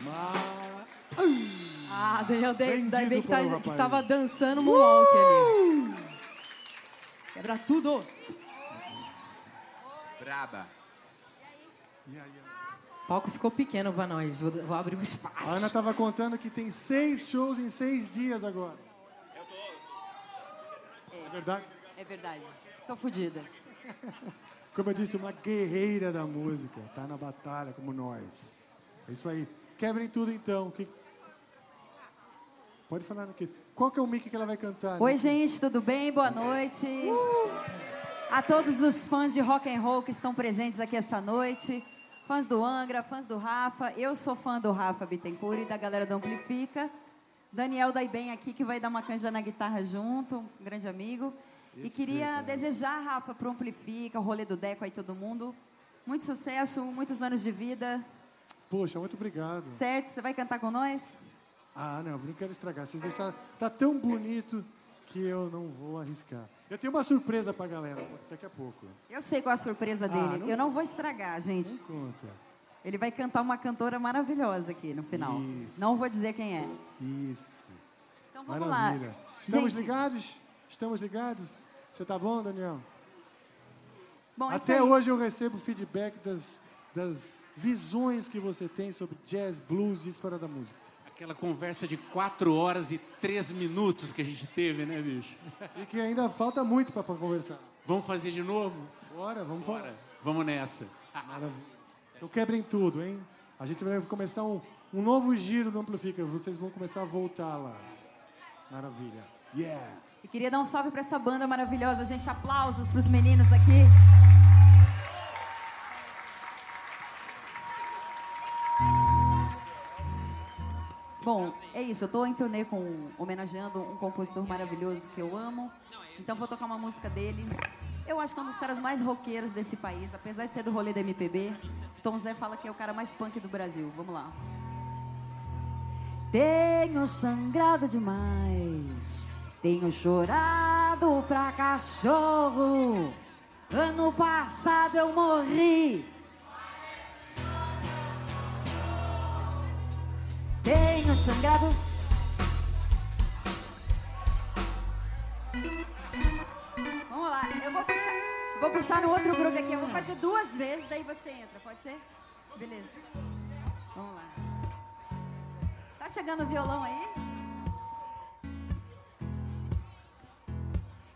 Ma- Ah, Daniel Day, Day bem que tá- para estava dançando moonwalk ali. Quebra tudo. Braba. O palco ficou pequeno pra nós. Vou, vou abrir um espaço. A Ana estava contando que tem seis shows em seis dias agora. É verdade? É verdade. Tô fodida. Como eu disse, uma guerreira da música. Tá na batalha como nós. É isso aí. Quebrem tudo então. Que... Pode falar no que. Qual que é o mic que ela vai cantar? Oi, né? gente, tudo bem? Boa noite. A todos os fãs de rock and roll que estão presentes aqui essa noite. Fãs do Angra, fãs do Rafa. Eu sou fã do Rafa Bittencourt e da galera do Amplifica. Daniel Daiben aqui, que vai dar uma canja na guitarra junto, um grande amigo. E queria cara. desejar, Rafa, pro Amplifica, o rolê do Deco aí, todo mundo. Muito sucesso, muitos anos de vida. Poxa, muito obrigado. Certo? Você vai cantar com nós? Ah, não, não quero estragar. Vocês deixaram. Tá tão bonito que eu não vou arriscar. Eu tenho uma surpresa pra galera daqui a pouco. Eu sei qual é a surpresa dele. não- Eu não vou estragar, gente. Conta. Ele vai cantar uma cantora maravilhosa aqui no final. Isso. Não vou dizer quem é. Isso. Então vamos Maravilha. lá. Estamos Gente, ligados? Estamos ligados? Você tá bom, Daniel? Bom, é Até hoje eu recebo feedback das, das visões que você tem sobre jazz, blues e história da música. Aquela conversa de 4 horas e 3 minutos que a gente teve, né, bicho? E que ainda falta muito para conversar. Vamos fazer de novo? Bora, vamos falar. Vamos nessa. Maravilha. Então quebrem tudo, hein? A gente vai começar um, um novo giro no Amplifica. Vocês vão começar a voltar lá. Maravilha. Yeah! E queria dar um salve para essa banda maravilhosa, gente. Aplausos para os meninos aqui. Bom, é isso. Eu estou em turnê com, homenageando um compositor maravilhoso que eu amo. Então vou tocar uma música dele. Eu acho que é um dos caras mais roqueiros desse país, apesar de ser do rolê da MPB. Tom Zé fala que é o cara mais punk do Brasil. Vamos lá. Tenho sangrado demais, tenho chorado pra cachorro. Ano passado eu morri. Tenho sangrado. Vamos lá, eu vou puxar, vou puxar no outro groove aqui. Eu vou fazer duas vezes, daí você entra, pode ser? Beleza. Vamos lá. Tá chegando o violão aí?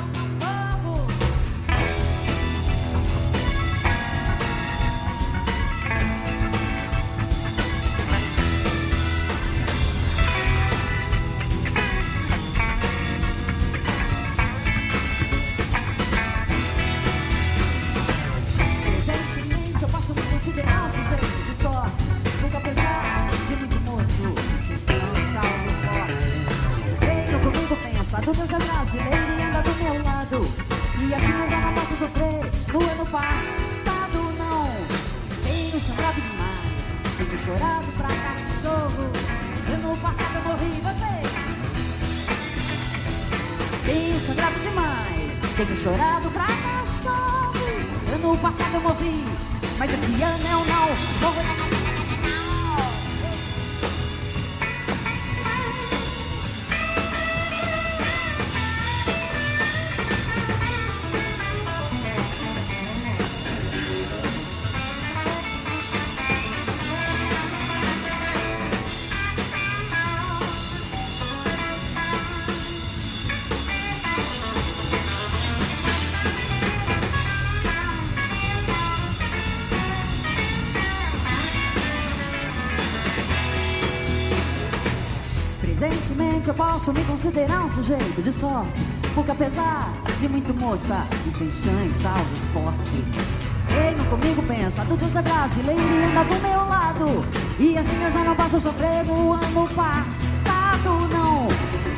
eu pensado Deus é brasileiro e anda do meu lado. E assim eu já não posso sofrer. No ano passado não. Tenho sangrado demais, tenho chorado pra cachorro. Ano passado eu morri, vocês. Tenho sangrado demais, tenho chorado pra cachorro. Ano passado eu morri, mas esse ano eu não morro. não, eu posso me considerar um sujeito de sorte Porque apesar de muito moça e sem sangue salvo forte. Tenho comigo pensa, tudo é brasileiro e anda do meu lado. E assim eu já não posso sofrer no ano passado não.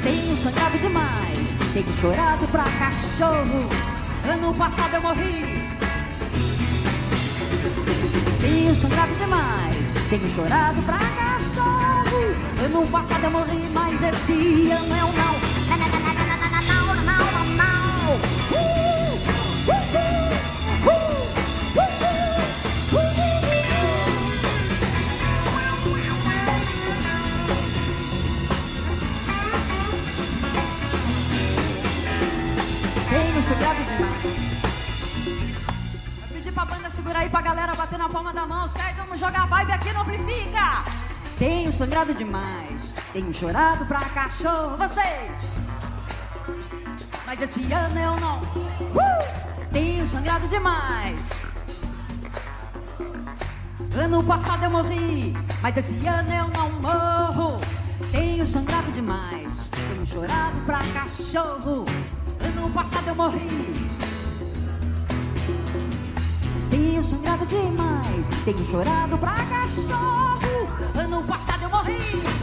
Tenho sangrado demais, tenho chorado pra cachorro. Ano passado eu morri. Tenho sangrado demais, tenho chorado pra cachorro. No passado eu morri, mas esse ano eu não. Não, não, não, não, não. Uh, Quem não se grave demais. Vou pedir pra banda segurar aí pra galera bater na palma da mão, certo? Vamos jogar vibe aqui no Amplifica! Tenho sangrado demais, tenho chorado pra cachorro, vocês. Mas esse ano eu não. Uh! Tenho sangrado demais. Ano passado eu morri, mas esse ano eu não morro. Tenho sangrado demais, tenho chorado pra cachorro. Ano passado eu morri, tenho sangrado demais, tenho chorado pra cachorro. Ano passado eu morri,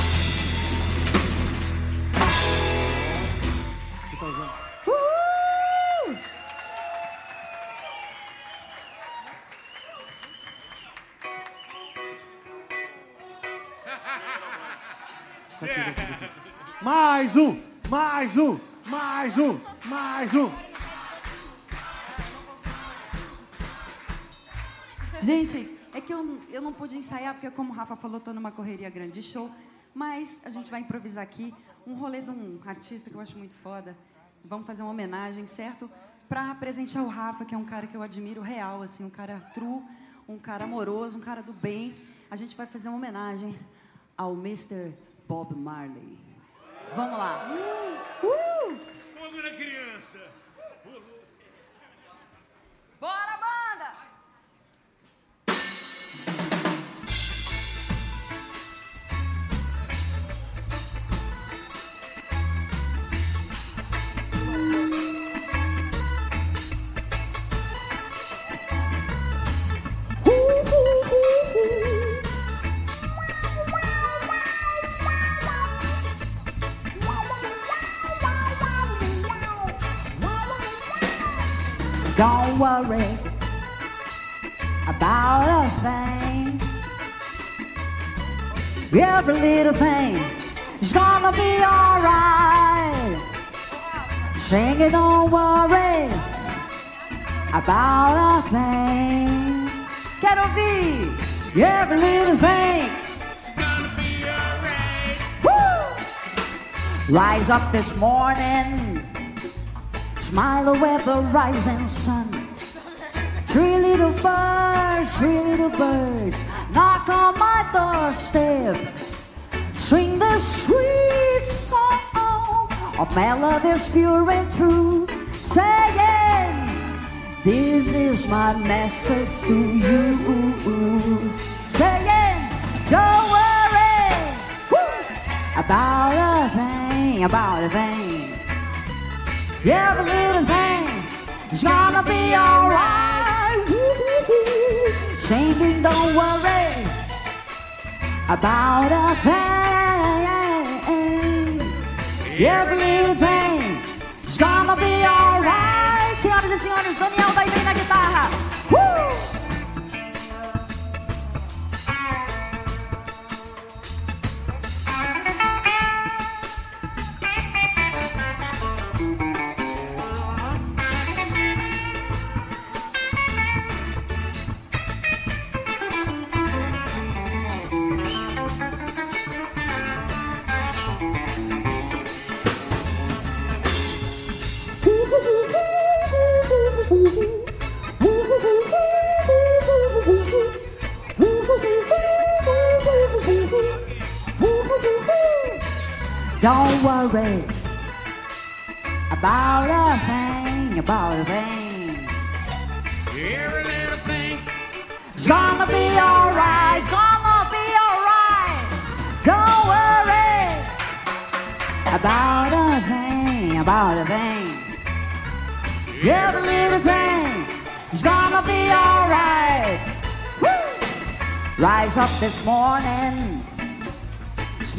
Mais um, mais um, mais um, mais um. Gente, é que eu, eu não pude ensaiar, porque como o Rafa falou, tô numa correria grande de show. Mas a gente vai improvisar aqui um rolê de um artista que eu acho muito foda. Vamos fazer uma homenagem, certo? Pra presentear o Rafa, que é um cara que eu admiro real, assim, um cara true, um cara amoroso, um cara do bem. A gente vai fazer uma homenagem ao Mr. Bob Marley. Vamos lá. Uh! Fogo worry about a thing. Every little thing is gonna be alright. Sing it, don't worry about a thing. Quero ouvir every little thing. It's gonna be alright. Woo! Rise up this morning, smile with the rising sun. Three little birds, three little birds, knock on my doorstep. Swing the sweet song of melodies pure and true, saying, This is my message to you. Saying, Don't worry woo, about a thing, about a thing. Every little thing is gonna be alright. Singing, don't worry about a thing. Every little thing is gonna be alright. Senhoras e senhores, Daniel vai vir na guitarra. Uh! Don't worry about a thing, about a thing. Every little thing. It's gonna be alright, it's gonna be alright. Don't worry about a thing, about a thing. Every little thing is gonna be alright. Rise up this morning,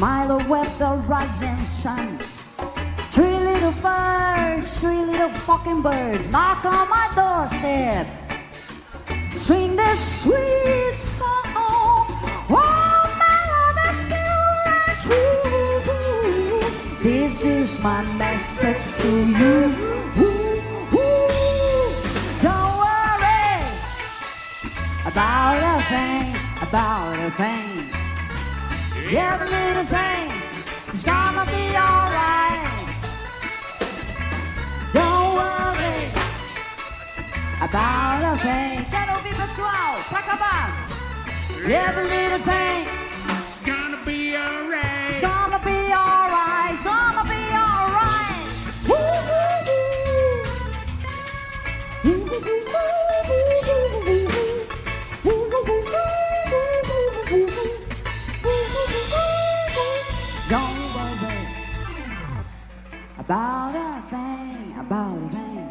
smile with the rising sun. Three little birds, three little fucking birds knock on my doorstep. Sing this sweet song. Oh, melodies pure and true. This is my message to you. Don't worry about a thing, about a thing. Every little thing is gonna be alright. Don't worry about a thing. Quero ouvir pessoal, pra acabar. Every little thing about a thing, about a thing.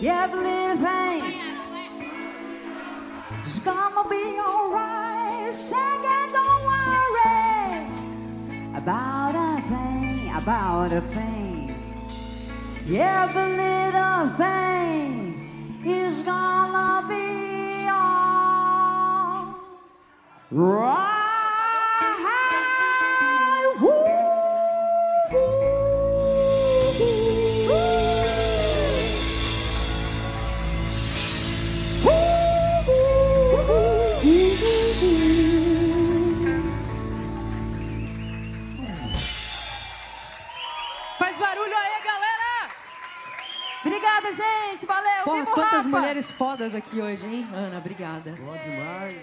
Every little thing is gonna be alright. It, don't worry about a thing, about a thing. Yeah, Every little thing is gonna be alright. Faz Obrigada, gente. Valeu. Porra, Viva quantas Rafa. mulheres fodas aqui hoje, hein? Ana, obrigada. Bom demais.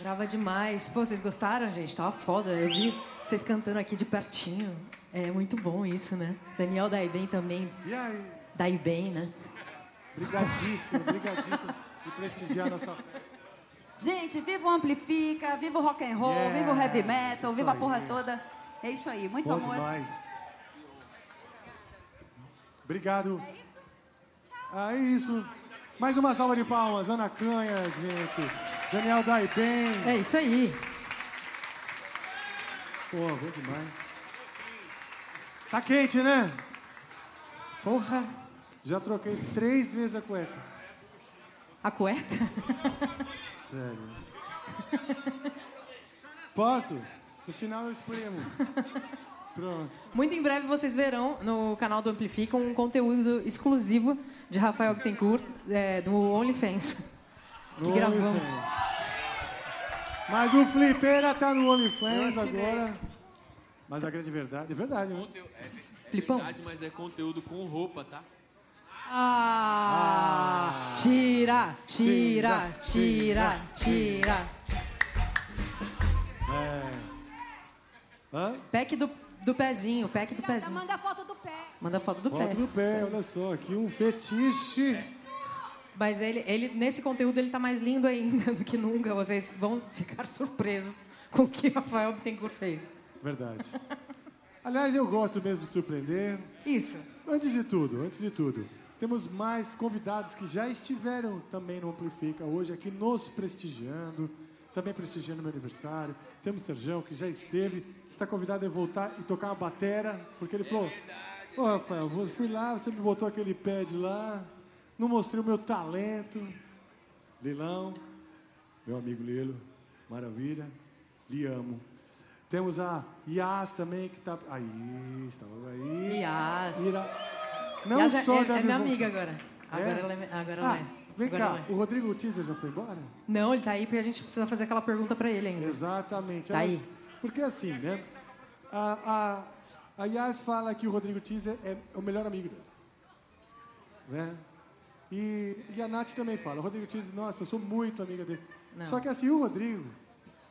Brava demais. Pô, vocês gostaram, gente? Tava foda. Eu vi vocês cantando aqui de pertinho. É muito bom isso, né? Daniel daí bem também. E aí? Daí bem, né? Obrigadíssimo, obrigadíssimo por prestigiar nossa festa. Gente, viva o Amplifica, viva o rock and roll, Yeah, viva o heavy metal, viva a aí. porra toda. É isso aí, muito Bom amor. demais. Obrigado. Ah, é isso. Mais uma salva de palmas. Ana Canha, gente. Daniel Dai bem. É isso aí. Pô, bom demais. Tá quente, né? Porra. Já troquei três vezes a cueca. A cueca? Sério. Posso? No final eu espremo. Pronto. Muito em breve vocês verão no canal do Amplifica um conteúdo exclusivo de Rafael Bittencourt é, do OnlyFans. Que gravamos. OnlyFans. Mas o Flipeira tá no OnlyFans agora. Mas a grande verdade, é verdade, né? Flipão? Verdade, mas é conteúdo com roupa, tá? Ah, tira, tira, tira, tira. É. Hã? Pack do, do pezinho, pack do pezinho. Manda foto do. Manda foto do pé. Foto do pé, olha só, aqui um fetiche. Mas ele, ele, nesse conteúdo ele tá mais lindo ainda <laughs> do que nunca. Vocês vão ficar surpresos com o que Rafael Bittencourt fez. Verdade. <laughs> Aliás, eu gosto mesmo de surpreender. Isso. Antes de tudo, antes de tudo, temos mais convidados que já estiveram também no Amplifica hoje aqui nos prestigiando, também prestigiando meu aniversário. Temos o Serjão, que já esteve, está convidado a voltar e tocar uma batera, porque ele falou, ô Rafael, eu fui lá, você me botou aquele pad lá, não mostrei o meu talento. Lilão, meu amigo Lilo, maravilha, lhe amo. Temos a Yas também, que está... Aí, estava aí. Yas. Ira- Não Yas é- só é, deve é minha amiga agora. Agora É? ela é. Agora Ah, é. vem Agora cá, é. o Rodrigo Teaser já foi embora? Não, ele tá aí porque a gente precisa fazer aquela pergunta pra ele ainda. Exatamente. Tá Elas- aí. Porque assim, né? A, a, a Yas fala que o Rodrigo Teaser é o melhor amigo dela. Né? E, e a Nath também fala. O Rodrigo Teaser, nossa, eu sou muito amiga dele. Não. Só que assim, o Rodrigo,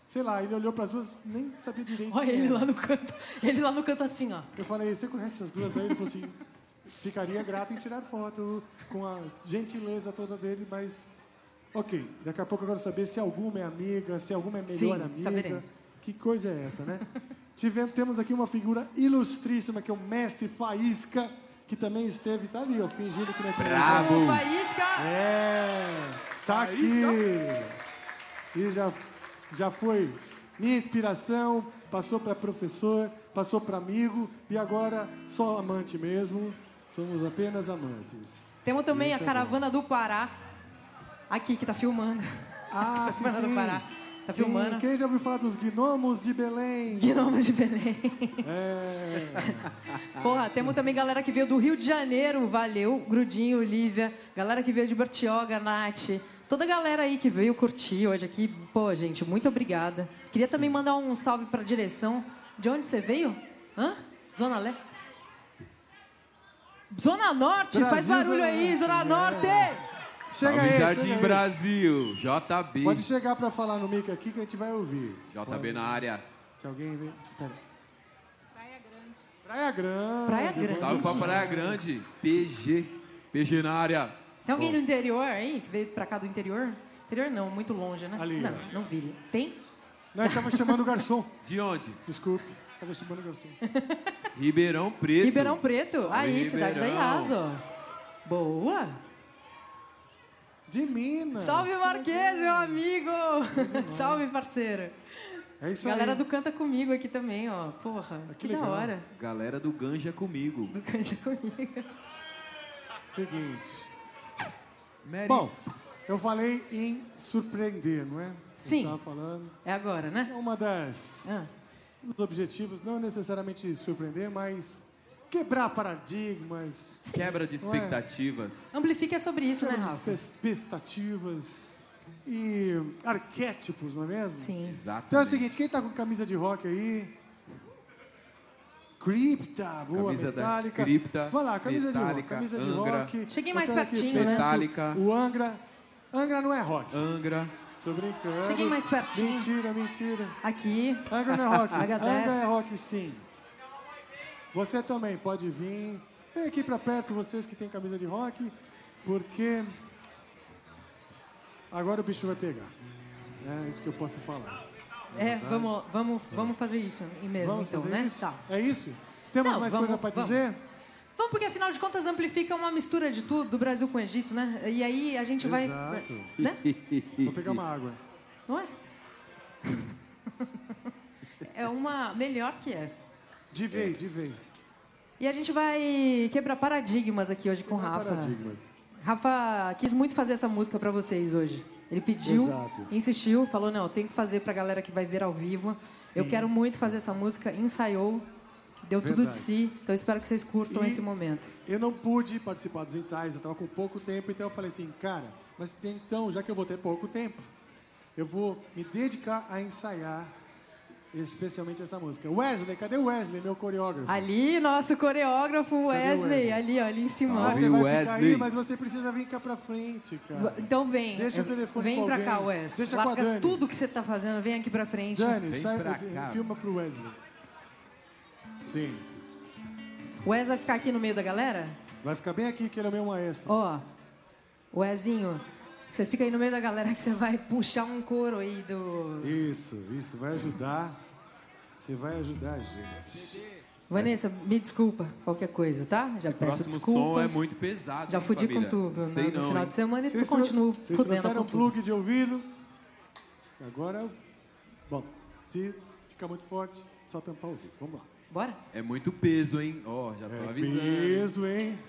sei lá, ele olhou para as duas, nem sabia direito. Olha ele era. lá no canto. Ele lá no canto assim, ó. Eu falei, você conhece essas duas aí? Ele falou assim, ficaria grato em tirar foto com a gentileza toda dele, mas ok. Daqui a pouco eu quero saber se alguma é amiga, se alguma é melhor Sim, amiga. saberemos. Que coisa é essa, né? Tivemos, temos aqui uma figura ilustríssima, que é o mestre Faísca, que também esteve, tá ali, ó, fingindo que não é Brabo. Ô, Faísca! É, tá aqui. E já, já foi minha inspiração, passou para professor, passou para amigo e agora só amante mesmo. Somos apenas amantes. Temos também Isso a é caravana do Pará. Aqui, que tá filmando. Ah, <laughs> sim, caravana sim. do Pará. Tá Sim, filmando. Quem já ouviu falar dos gnomos de Belém? <laughs> Gnomos de Belém. É. Porra, temos também galera que veio do Rio de Janeiro, valeu, Grudinho, Lívia, galera que veio de Bertioga, Nath, toda a galera aí que veio curtir hoje aqui, pô, gente, muito obrigada. Queria também mandar um salve pra direção. De onde você veio? Hã? Zona Leste? Zona Norte, faz Brasil, barulho Zona aí, Zona Norte. Norte! Chega Salve aí, Jardim chega aí. Brasil, JB. Pode chegar para falar no mic aqui que a gente vai ouvir. JB Pode. na área. Se alguém vem. Pera. Praia Grande. Praia Grande. Salve pra Praia Grande. PG. PG na área. Tem alguém do interior aí, que veio pra cá do interior? Interior não, muito longe, né? Ali, não, não vi. Tem? Não, ele tava chamando o garçom. De onde? Desculpe, tava chamando o garçom. Ribeirão Preto. Ribeirão Preto. Aí, cidade da Ribeirão. IAS, ó. Boa. De Minas. Salve, Marquês, meu amigo. Salve, parceiro. É isso Galera aí. do Canta Comigo aqui também, ó. Porra, que, da legal. hora. Galera do Ganja comigo. Do Canta Comigo. Seguinte. Mary. Bom, eu falei em surpreender, não é? Sim. Estava falando. É agora, né? Uma das Ah. um dos objetivos, não necessariamente surpreender, mas quebrar paradigmas. Quebra de é? expectativas. Amplifique é sobre isso, né, Rafa? expectativas e arquétipos, não é mesmo? Sim. Exatamente. Então é o seguinte, quem tá com camisa de rock aí? Cripta, boa, Camisa da Metallica. Cripta, Vai lá, camisa de rock, camisa de Angra. rock. Cheguei mais Botando pertinho, né? Metallica. O Angra. Angra não é rock. Angra. Tô brincando. Cheguei mais pertinho. Mentira, mentira. Aqui. Angra não é rock. <laughs> Angra é rock, sim. Você também pode vir. Vem aqui pra perto, vocês que têm camisa de rock, porque agora o bicho vai pegar. É isso que eu posso falar. É, vamos, vamos, vamos fazer isso mesmo, Vamos então, né? isso? Tá. É isso? Temos Não, mais vamos- coisa pra vamos. dizer? Vamos, porque afinal de contas amplifica uma mistura de tudo, do Brasil com o Egito, né? E aí a gente vai. Exato. Né? <laughs> Vou pegar uma água. Não é? <laughs> É uma melhor que essa. De vei, de vei. E a gente vai quebrar paradigmas aqui hoje com o Rafa. paradigmas. Rafa quis muito fazer essa música pra vocês hoje. Ele pediu, Exato. insistiu, falou: não, tem que fazer pra galera que vai ver ao vivo. Eu Sim. quero muito fazer essa música, ensaiou, deu tudo de Verdade. si. Então espero que vocês curtam E- esse momento. Eu não pude participar dos ensaios, eu estava com pouco tempo, então eu falei assim, cara, mas então, já que eu vou ter pouco tempo, eu vou me dedicar a ensaiar especialmente essa música. Wesley, cadê o Wesley, meu coreógrafo? Ali, nosso coreógrafo o Wesley, Wesley? ali, ó, ali em cima. Ah, você vai ficar Wesley. aí, mas você precisa vir cá pra frente, cara. Então vem, Deixa o eu- telefone vem pra alguém. cá, Wes. Deixa com a Larga Dani. tudo que você tá fazendo, vem aqui pra frente. Dani, Vem sai, pra cá. filma pro Wesley. Sim. O Wes vai ficar aqui no meio da galera? Vai ficar bem aqui, que ele é o meu maestro. Ó, Wezinho, você fica aí no meio da galera que você vai puxar um couro aí do... Isso, isso, vai ajudar. Você vai ajudar a gente. Vanessa, me desculpa qualquer coisa, tá? Já Esse peço próximo desculpas. som é muito pesado. Já hein, fudi família? com tudo no, Sei no não, final hein? de semana e tu Vocês continua Vocês fudendo trouxeram com um tudo. plug de ouvido. Agora, bom, se ficar muito forte, só tampar o ouvido. Vamos lá. Bora? É muito peso, hein? Ó, já tô É avisando. peso, hein?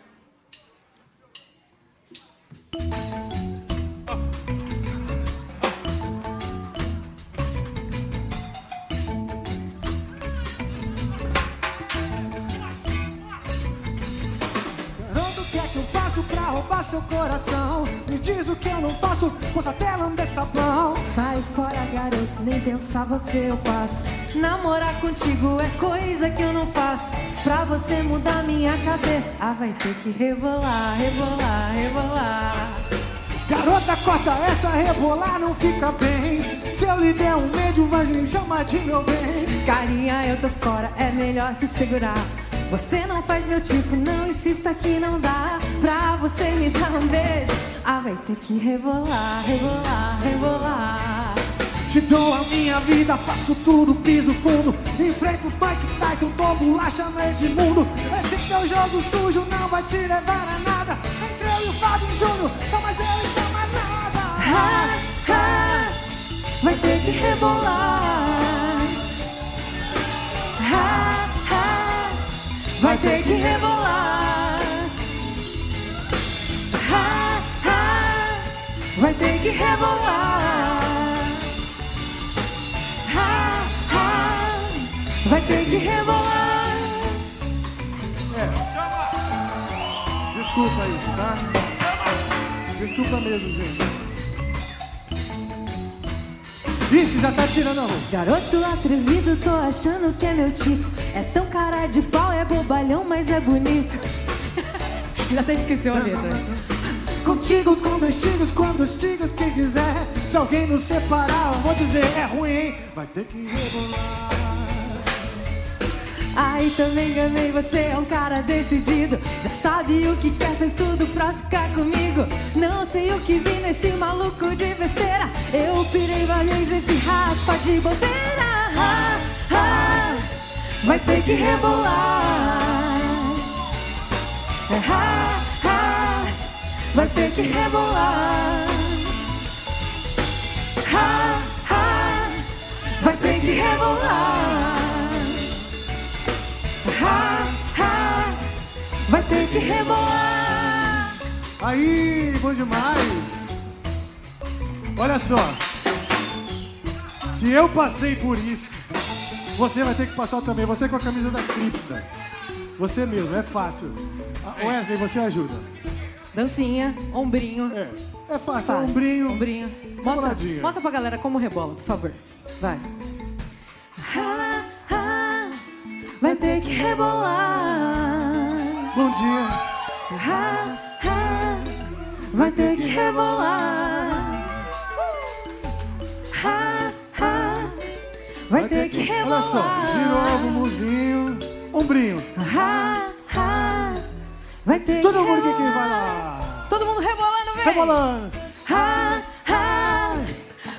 Seu coração? Me diz o que eu não faço, posso até lamber sabão. Sai fora, garoto, nem pensar você eu passo. Namorar contigo é coisa que eu não faço. Pra você mudar minha cabeça, ah, vai ter que rebolar, rebolar, rebolar. Garota, corta essa rebolar, não fica bem. Se eu lhe der um beijo, vai me chamar de meu bem. Carinha, eu tô fora, é melhor se segurar. Você não faz meu tipo, não insista que não dá. Pra você me dar um beijo, ah, vai ter que rebolar, rebolar, rebolar. Te dou a minha vida, faço tudo, piso fundo. Enfrento os Mike Tyson, dou bolacha no Edmundo. Esse teu jogo sujo não vai te levar a nada. Entre eu e o Fábio Júnior, só mais eu e só mais nada. Ah, ah, vai ter que rebolar. Vai ter que rebolar. Ha, ha, vai ter que rebolar. Desculpa isso, tá? Desculpa mesmo, gente. Ixi, já tá tirando a roupa. Garoto atrevido, tô achando que é meu tipo. É tão cara de pau, é bobalhão, mas é bonito. <laughs> Já até esqueceu a letra. Contigo, com tigos, com dois tigos, quem quiser. Se alguém nos separar, eu vou dizer, é ruim? Vai ter que rebolar. Ai, também ganhei, você é um cara decidido. Já sabe o que quer, fez tudo pra ficar comigo. Não sei o que vi nesse maluco de besteira. Eu pirei várias esse Rafa de bobeira. Ha, vai ter que rebolar. Ha, vai ter que rebolar. Ha, ha, vai ter que rebolar. Ha, ha, vai ter que rebolar. Aí, bom demais. Olha só. Se eu passei por isso, você vai ter que passar também. Você com a camisa da cripta. Você mesmo, é fácil. Ah, Wesley, você ajuda. Dancinha, ombrinho. É, é fácil, ombrinho. Ombrinho. Mostra, mostra pra galera como rebola, por favor. Vai. Ha, ha, vai ter que rebolar. Bom dia. Ha, ha, vai ter que rebolar. Ha, ha, vai ter que Olha só, rebolar. girou o bumbumzinho, ombrinho. Ha, ha, vai ter Todo que mundo que, rebolar. que vai lá. Todo mundo rebolando, vem! Rebolando. Ha, ha,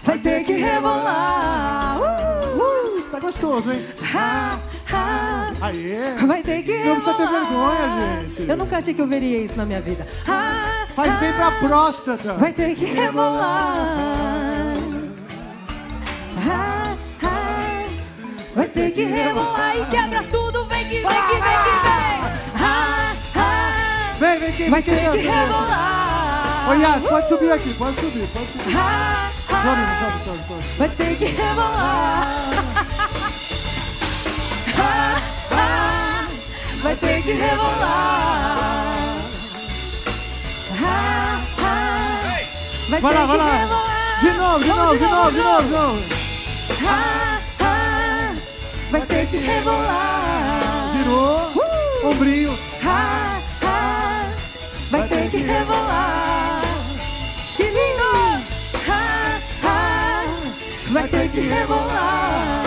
vai ter que rebolar. Uh, uh. Tá gostoso, hein? Ha, ha, Aê. vai ter que Não precisa ter rebolar. vergonha, gente. Eu nunca achei que eu veria isso na minha vida. Ha, Faz ha, bem pra próstata. Vai ter que rebolar. Ha, ha, vai ter que rebolar e quebra tudo. Vem que vem que vem que vem. Vai ter que vem. rebolar. Ô, Yas, pode subir aqui, pode subir, pode subir. Ha, Sobe, sobe, sobe, sobe. vai ter que rebolar. Ha, ha, vai ter que rebolar. Vai Vai ter lá, vai que lá. rebolar. De novo, de novo, de novo, de novo, de novo. Vai ter que rebolar. Girou. Ombrinho. Vai ter que rebolar.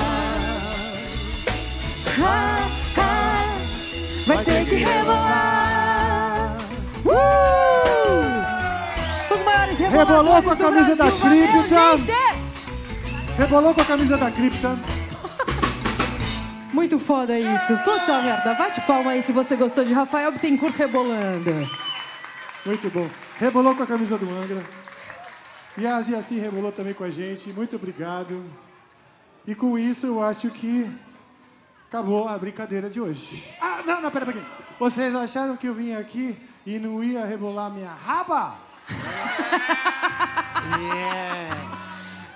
Ha, ha, vai ter que rebolar. Uh! Os maiores Rebolou com a camisa da cripta. Rebolou com a camisa da cripta. <laughs> Muito foda isso. Puta merda, bate palma aí se você gostou de Rafael Bittencourt rebolando. Muito bom. Rebolou com a camisa do Angra. E assim rebolou também com a gente. Muito obrigado. E com isso eu acho que acabou a brincadeira de hoje. Ah, não, não, pera, pera. Vocês acharam que eu vim aqui e não ia rebolar minha raba? <laughs>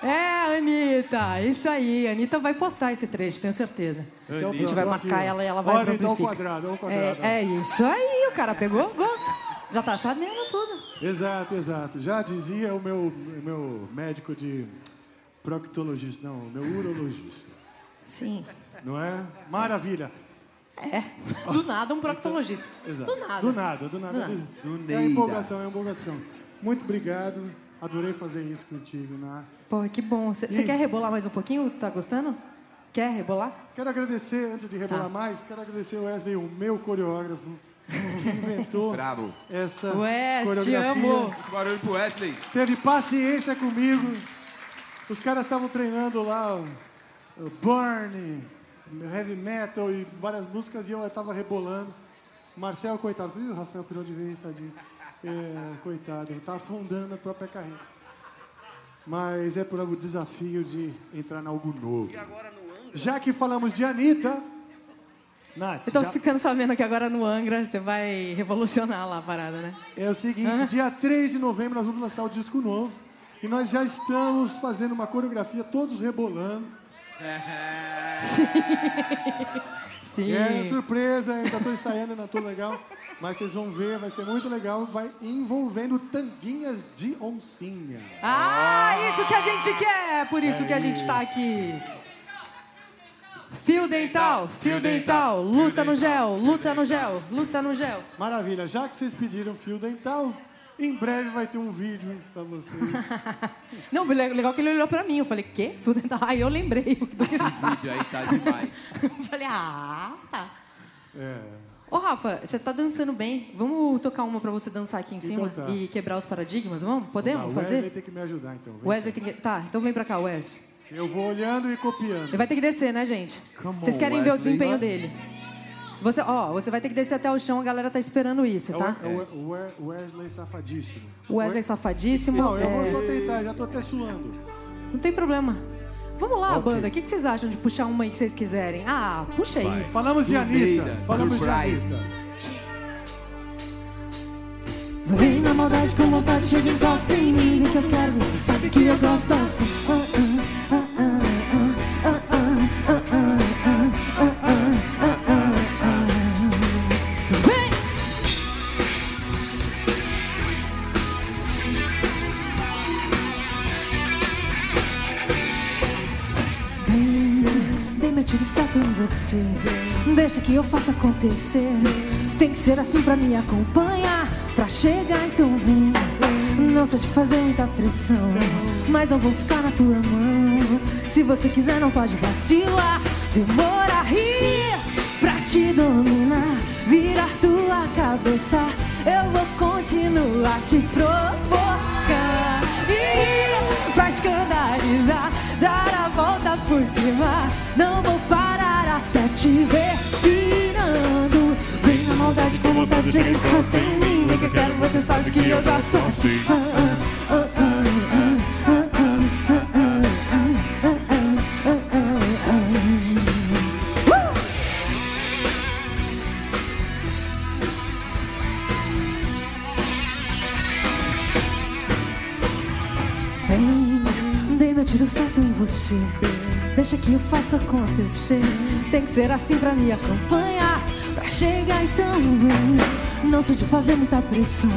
É, Anitta, isso aí. A Anitta vai postar esse trecho, tenho certeza. Então, a gente vai marcar ela e ela vai Olha, então, ao quadrado, ao quadrado. É, é isso aí, o cara pegou, gosta. Já tá sabendo tudo. Exato, exato. Já dizia o meu, o meu médico de proctologista, não, o meu urologista. Sim. Não é? Maravilha. É. Do nada um proctologista. Exato. Do nada. Do nada, do nada. Do nada. É empolgação, é empolgação. Muito obrigado. Adorei fazer isso contigo, né? Pô, que bom. Você quer rebolar mais um pouquinho? Tá gostando? Quer rebolar? Quero agradecer, antes de rebolar Tá. mais, quero agradecer o Wesley, o meu coreógrafo, que inventou <laughs> Brabo. essa Wes, te coreografia. amo. Barulho pro Wesley. Teve paciência comigo. Os caras estavam treinando lá, o o Burn, heavy metal e várias músicas e eu estava rebolando. Marcel, coitado, viu? Rafael virou de vez, tadinho. É, coitado, tá afundando a própria carreira. Mas é por o desafio de entrar em algo novo. Já que falamos de Anitta, Nath, Eu tô já- ficando sabendo que agora no Angra você vai revolucionar lá a parada, né? É o seguinte, dia 3 de novembro nós vamos lançar o disco novo. E nós já estamos fazendo uma coreografia, todos rebolando. <laughs> Sim. É surpresa, ainda tô ensaiando, ainda tô legal. Mas vocês vão ver, vai ser muito legal. Vai envolvendo tanguinhas de oncinha. Ah, isso que a gente quer! Por isso que a gente tá aqui. Fio dental, fio dental, luta no gel, luta no gel, luta no gel. Maravilha, já que vocês pediram fio dental, em breve vai ter um vídeo pra vocês. <laughs> Não, legal que ele olhou pra mim. Eu falei, quê? Fio dental? Aí eu lembrei. que- vídeo aí tá demais. <laughs> Eu falei, ah, tá. É. Ô, Rafa, você tá dançando bem. Vamos tocar uma pra você dançar aqui em cima Então tá. e quebrar os paradigmas? Vamos? Podemos Vamos lá, O fazer? Wesley tem que me ajudar, então. Vem Wesley tem que... Tá, então vem pra cá, Wes. Eu vou olhando e copiando. Ele vai ter que descer, né, gente? Come Vocês querem ver o Wesley. desempenho dele. Se você, ó, você vai ter que descer até o chão, a galera tá esperando isso, É tá? é o, We- o Wesley safadíssimo. O Wesley safadíssimo. Não, eu vou é, só tentar, já tô até suando. Não tem problema. Vamos lá, Ok. banda. O que, que vocês acham de puxar uma aí que vocês quiserem? Ah, puxa aí. Falamos de Anitta. Falamos de. Anitta. Vem na maldade com vontade, chega e encosta em mim Vem que eu quero, você sabe que eu gosto assim que eu faça acontecer. Tem que ser assim pra me acompanhar Pra chegar então vem. Não sei te fazer muita pressão Mas não vou ficar na tua mão. Se você quiser não pode vacilar. Demora rir Pra te dominar Virar tua cabeça. Eu vou continuar te provocar E pra escandalizar Dar a volta por cima. Não vou te ver pirando. Vem na maldade com vontade, chega em casa, em mim. Eu quero, você sabe que eu gosto assim. Ah, ah, ah, Dei tiro certo em você. Deixa que eu faça acontecer. Tem que ser assim pra me acompanhar. Pra chegar então. Não sei de fazer muita pressão.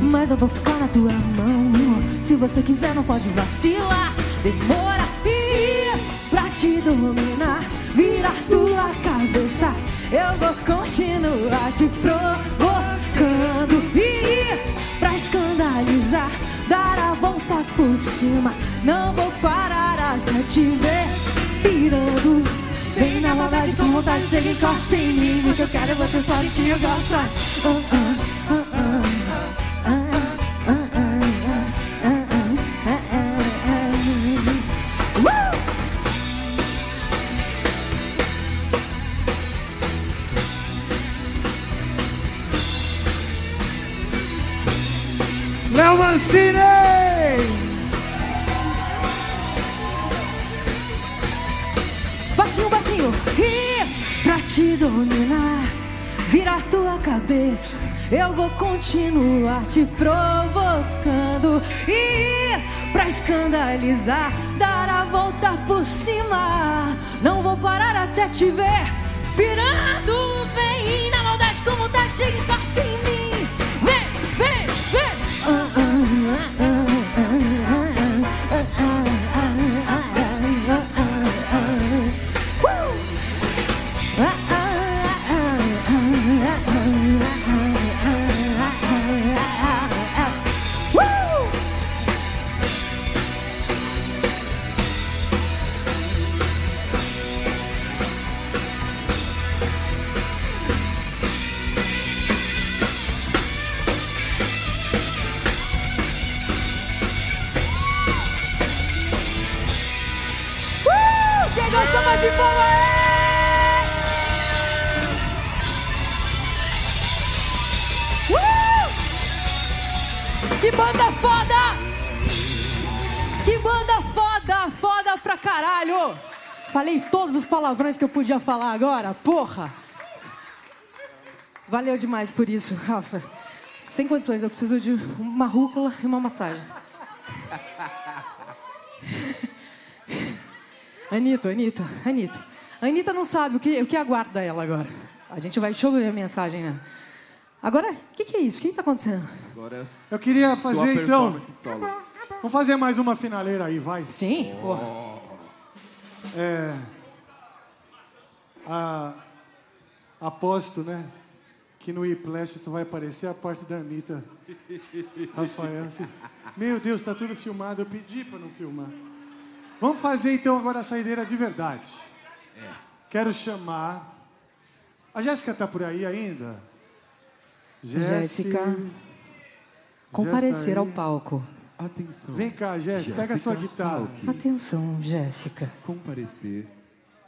Mas eu vou ficar na tua mão. Se você quiser, não pode vacilar. Demora e pra te dominar. Virar tua cabeça. Eu vou continuar te provocando. E pra escandalizar. Dar a volta por cima. Não vou parar até te ver. Vem na maldade com vontade, chega e encosta em mim. Que eu quero, você sabe que eu gosto. Ah, ah, continuar te provocando. E pra escandalizar, dar a volta por cima. Não vou parar até te ver pirando. Vem na maldade com vontade, chega e encosta em Gostou mais de boa é? Uh! Que banda foda! Que banda foda! Foda pra caralho! Falei todos os palavrões que eu podia falar agora, porra! Valeu demais por isso, Rafa. Sem condições, eu preciso de uma rúcula e uma massagem. Anitta, Anitta, Anitta. A Anitta não sabe o que, o que aguarda ela agora. A gente vai chover a mensagem, né? Agora, o que, que é isso? O que está acontecendo? Agora é Eu queria fazer então. solo. Vamos fazer mais uma finaleira aí, vai. Sim, porra. É. A, aposto, né? Que no Whiplash só vai aparecer a parte da Anitta. <laughs> Rafael, assim, meu Deus, tá tudo filmado. Eu pedi para não filmar. Vamos fazer então agora a saideira de verdade. Quero chamar. A Jéssica tá por aí ainda? Jéssica. Comparecer ao palco. Atenção. Vem cá, Jéssica, pega a sua guitarra. Atenção, Jéssica. Comparecer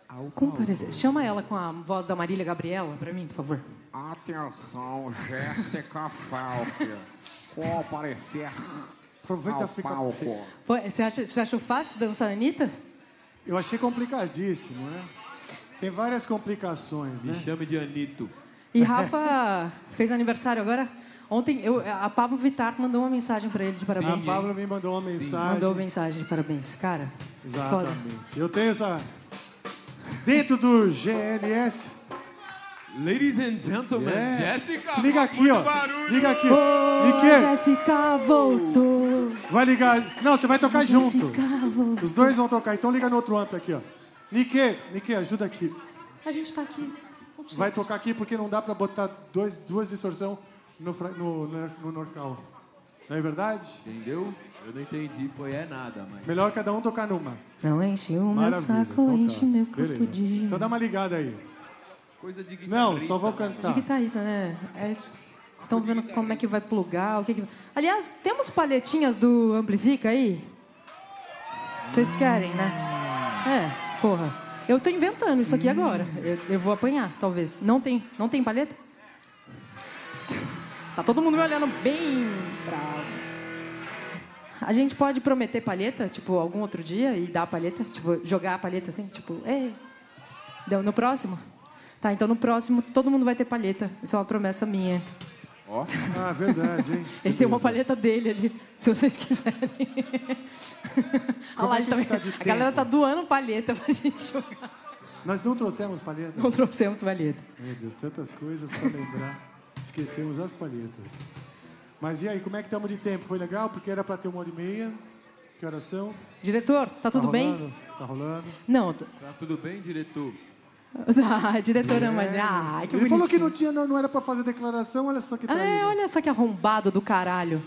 ao Comparecer. Chama ela com a voz da Marília Gabriela pra mim, por favor. Atenção, Jéssica Falk. Comparecer Aproveita ao fica- palco. Pô, Você, acha, você achou fácil dançar a Anitta? Eu achei complicadíssimo, né? Tem várias complicações, Me né? chame de Anito. E Rafa <laughs> fez aniversário agora. Ontem eu, a Pablo Vittar mandou uma mensagem pra ele de parabéns. A Pablo me mandou uma mensagem. Mandou mensagem de parabéns. Cara, foda. Exatamente. Eu tenho essa. Dentro do GLS. Ladies and gentlemen. Jéssica. Liga aqui, ó. barulho. Liga aqui. Nique, Jéssica voltou. vai ligar. Não, você vai tocar junto. Jéssica voltou. Os dois vão tocar. Então liga no outro amplo aqui, ó. Nique, Nique, ajuda aqui. A gente tá aqui. Vai tocar aqui porque não dá pra botar dois, duas distorção no, no, no, no Norcal. Não é verdade? Entendeu? Eu não entendi, foi é nada, mas. Melhor cada um tocar numa. Não enche o meu saco, Então tá. enche meu corpo Beleza. de... Então dá uma ligada aí. Coisa de Não, só vou cantar. De guitarrista, né? É, estão vendo como é que vai plugar, o que, que... Aliás, temos palhetinhas do Amplifica aí? Vocês querem, né? É, porra. Eu tô inventando isso aqui agora. Eu, eu vou apanhar, talvez. Não tem, não tem palheta? <laughs> Tá todo mundo me olhando bem bravo. A gente pode prometer palheta, tipo, algum outro dia e dar a palheta? Tipo, jogar a palheta assim, tipo, ei. Deu no próximo? Tá, então no próximo todo mundo vai ter palheta. Isso é uma promessa minha. Ó. Ah, verdade, hein? Ele tem uma palheta dele ali, se vocês quiserem. Como Olha lá, é ele que tá- a gente tá de a galera tá doando palheta pra gente jogar. Nós não trouxemos palheta? Não trouxemos palheta. Meu Deus, tantas coisas para lembrar. Esquecemos as palhetas. Mas e aí, como é que estamos de tempo? Foi legal? Porque era para ter uma hora e meia. Que horas são? Diretor, tá tudo bem? rolando? Tá rolando? Não. Tá tudo bem, diretor? <laughs> Ah, diretora, É. mas. Ah, que Ele falou que bonitinho. não, tinha, não, não era para fazer declaração, olha só que tá É, olha só que arrombado do caralho.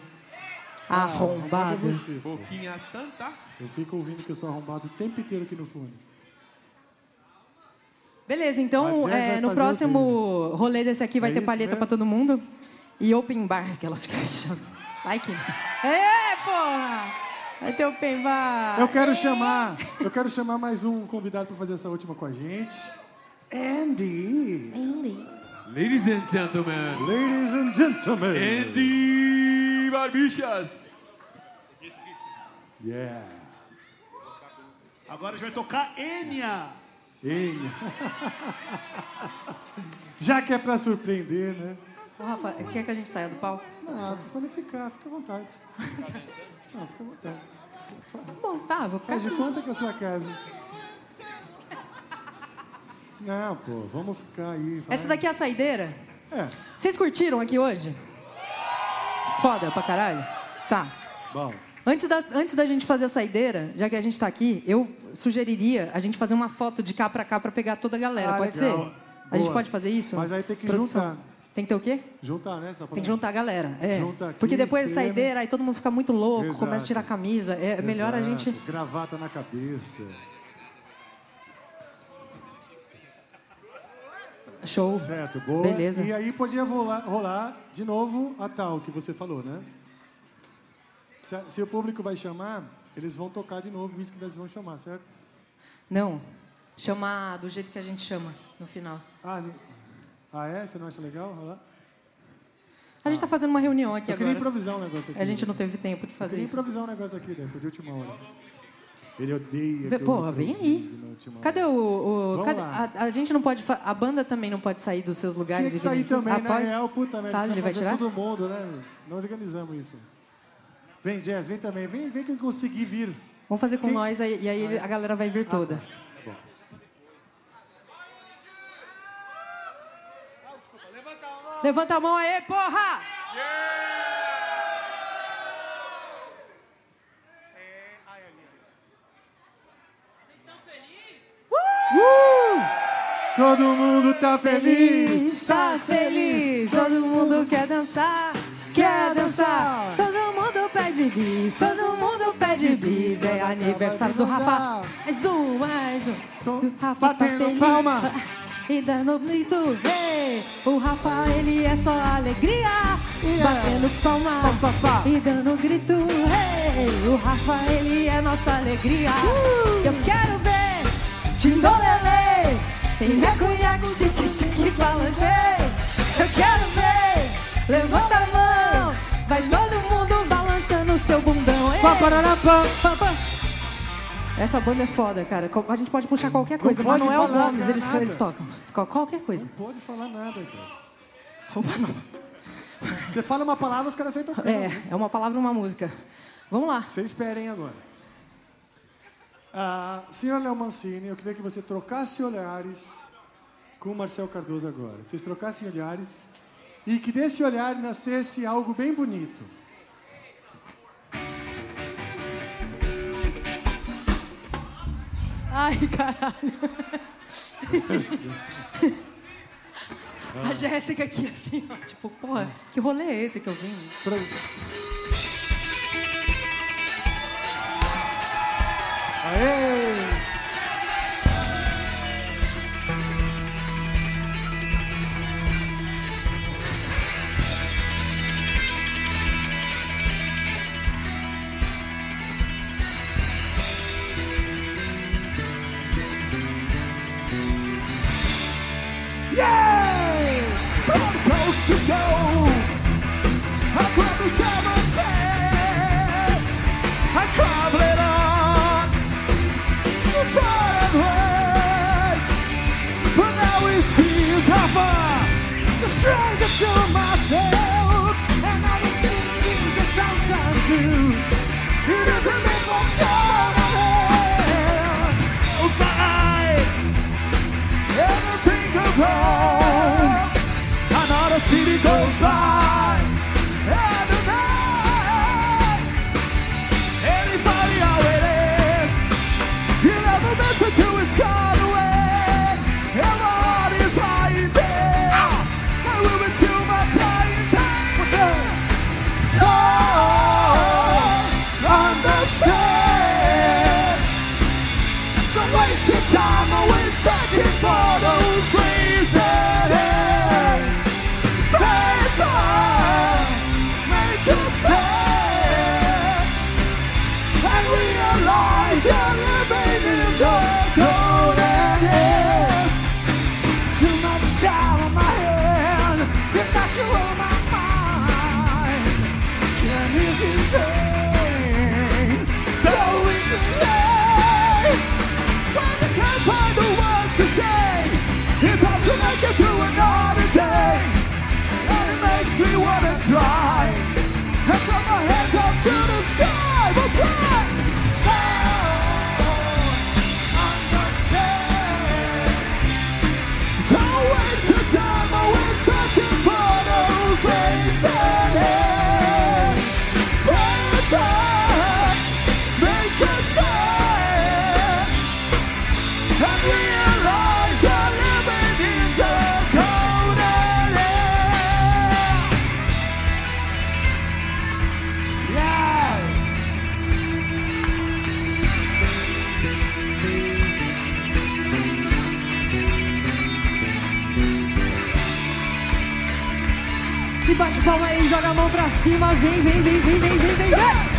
Ah, Arrombado. Boquinha santa. Eu fico ouvindo que eu sou arrombado o tempo inteiro aqui no fundo. Beleza, A então é, no próximo rolê desse aqui vai É ter isso palheta mesmo? pra todo mundo. E open bar, aquelas que chamam. Vai que. É, porra! Vai ter open bar. Eu quero chamar, eu quero chamar mais um convidado para fazer essa última com a gente. Andy. Ladies and gentlemen. Ladies and gentlemen. Andy Barbichas. Yeah. Agora a gente vai tocar Enya. Enya. <laughs> Já que é para surpreender, né? Ô, Rafa, quer que a gente saia do palco? Não, vocês podem ficar, fica à vontade. <laughs> Não, fica à vontade. Bom, tá, vou ficar Faz de conta que é a sua casa. Não, pô, vamos ficar aí. vai. Essa daqui é a saideira? É. Vocês curtiram aqui hoje? Foda pra caralho? Tá. Bom. Antes da, antes da gente fazer a saideira, já que a gente tá aqui, eu sugeriria a gente fazer uma foto de cá pra cá pra pegar toda a galera. Ah, pode legal. ser? A gente Boa. pode fazer isso? Mas aí tem que juntar. Tem que ter o quê? Juntar, né? Você tá Tem que juntar a galera. É. Junta aqui, Porque depois da saideira, aí todo mundo fica muito louco, Exato. começa a tirar a camisa. É melhor a Exato. gente. Gravata na cabeça. Show. Certo, boa. Beleza. E aí podia rolar, rolar de novo a tal que você falou, né? Se, a- se o público vai chamar, eles vão tocar de novo isso que eles vão chamar, certo? Não. Chamar do jeito que a gente chama no final. Ah, ah é? Você não acha legal rolar? A gente tá fazendo uma reunião aqui Eu queria agora. improvisar um negócio aqui. A gente não teve tempo de Eu fazer queria isso. improvisar um negócio aqui, né? Foi de última hora. Ele odeia. Vê- que eu Porra, vem aí. Cadê o. o- cadê- a, a gente não pode. A banda também não pode sair dos seus lugares Tinha que e sair também, Ah, na pode? real, puta merda. Tá, precisa ele vai tirar? todo mundo, né? Não organizamos isso. Vem, Jazz, vem também. Vem, vem quem conseguir vir. Vamos fazer com Quem- nós aí, e aí a galera vai vir toda. Bom. Levanta a mão aí, porra! Uh! Todo mundo tá feliz. Está feliz, todo mundo quer dançar, quer dançar. Todo mundo pede bis, todo mundo pede bis. É aniversário do Rafa. Mais um, mais um. O Rafa tá batendo feliz. palma. <laughs> E dando grito, hey! O Rafa, ele é só alegria. Batendo palma e dando grito, hey! O Rafa, ele é nossa alegria. Eu quero minha cunhaque chique, chique, balancei. Eu quero ver, levanta a mão, vai todo mundo balançando seu bundão. Ei! Pá, parará, pá. Pá, pá. Essa banda é foda, cara. A gente pode puxar qualquer coisa. pode Manuel falar Gomes, eles, eles tocam. Qual- Qualquer coisa. Não pode falar nada, cara. Você fala uma palavra, os caras tocando. É, é uma palavra, uma música. Vamos lá. Vocês esperem agora. Ah, senhor Léo Mancini, eu queria que você trocasse olhares com o Marcel Cardoso agora. Vocês trocassem olhares e que desse olhar nascesse algo bem bonito. Ai, caralho. A Jéssica aqui, assim, ó, tipo, porra, que rolê é esse que eu vim? Aê! try. bate palma aí, joga a mão pra cima, vem, vem, vem, vem, vem, vem, vem. vem.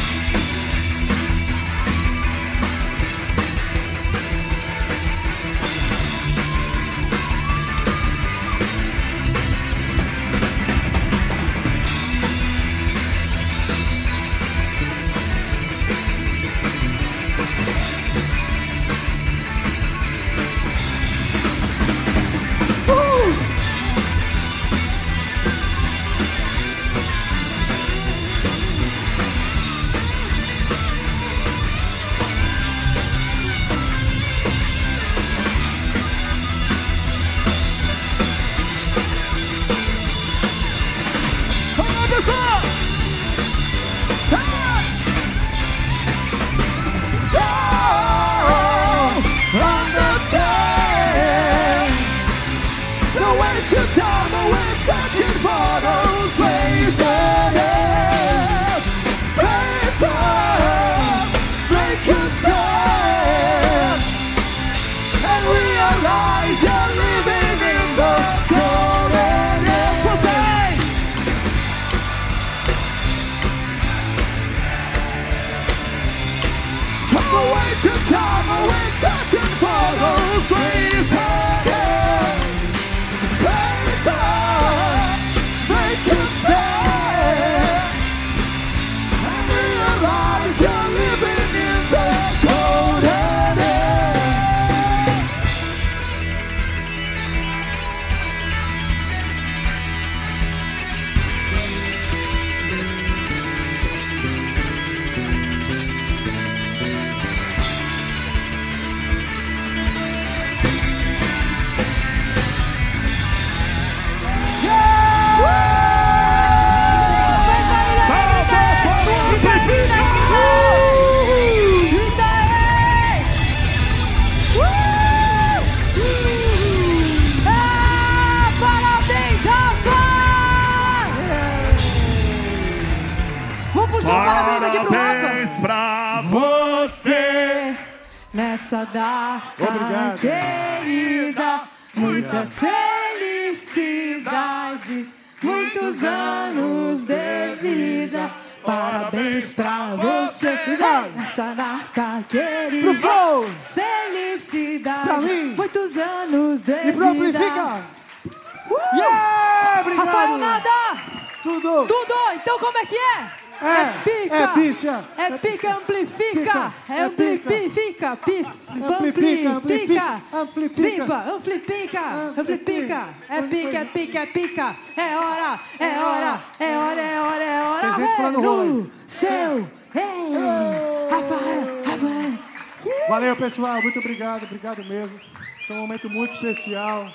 Pessoal. Muito obrigado. Obrigado mesmo. Esse é um momento muito especial.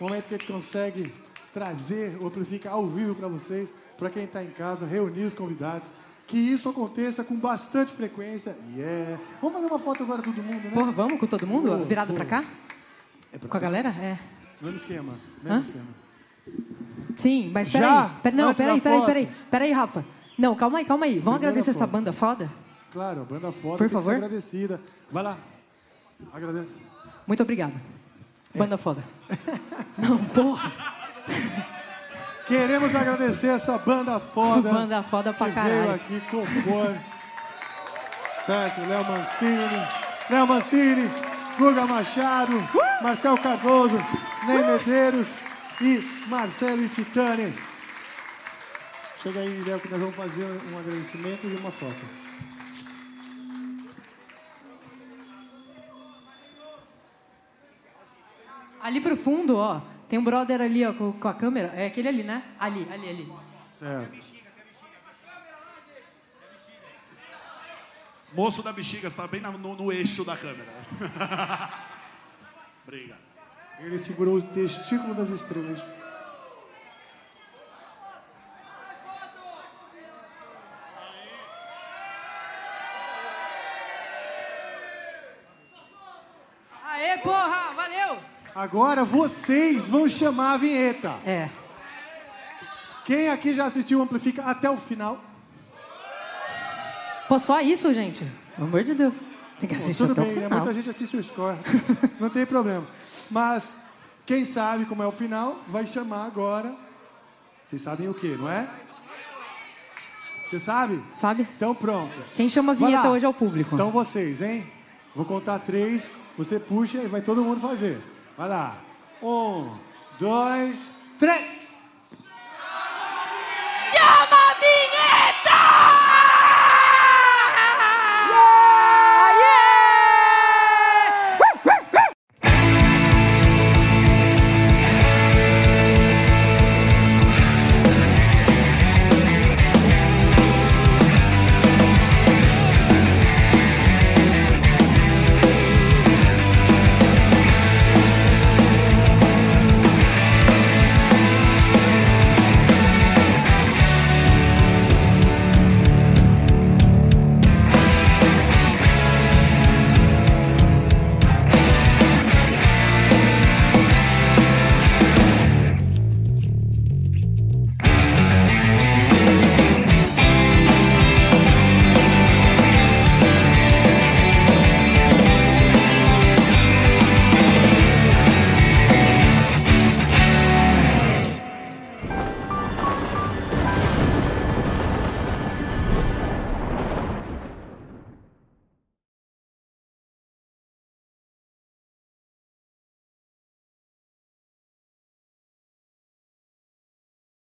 Um momento que a gente consegue trazer o Amplifica ao vivo para vocês, para quem está em casa, reunir os convidados. Que isso aconteça com bastante frequência. Yeah. Vamos fazer uma foto agora todo mundo, né? Porra, vamos com todo mundo? Boa, Virado boa. pra cá? Com a galera? É. Mesmo esquema. Mesmo Hã? esquema. Sim, mas Já? peraí. Pera, não, peraí, peraí, peraí. Peraí, Rafa. Não, calma aí, calma aí. Vamos Primeira agradecer essa foto. banda foda? Claro, a banda foda Por favor. ser agradecida. Vai lá. Agradeço. Muito obrigada. É. Banda foda. <laughs> Não, porra. Queremos agradecer essa banda foda. Banda foda pra que veio caralho. aqui compor. Certo, Léo Mancini, Léo Mancini, Guga Machado, Marcel Cardoso, Ney Medeiros e Marcelo Titani. Chega aí, Léo, que nós vamos fazer um agradecimento e uma foto. Ali pro fundo, ó. Tem um brother ali, ó, com, com a câmera. É aquele ali, né? Ali, ali, ali. Certo. Moço da bexiga, você tá bem no, no eixo da câmera. <laughs> Obrigado. Ele segurou o testículo das estrelas. Aê, porra! Valeu! Agora vocês vão chamar a vinheta. É. Quem aqui já assistiu Amplifica até o final? Pô, só isso, gente? Pelo amor de Deus. Tem que Bom, assistir tudo até bem, o né? final. muita gente assiste o score. <laughs> Não tem problema. Mas quem sabe como é o final, vai chamar agora. Vocês sabem o que, não é? Você sabe? Sabe. Então pronto. Quem chama a vinheta hoje é o público. Então vocês, hein? Vou contar três, você puxa e vai todo mundo fazer. Vai lá. Um, dois, três!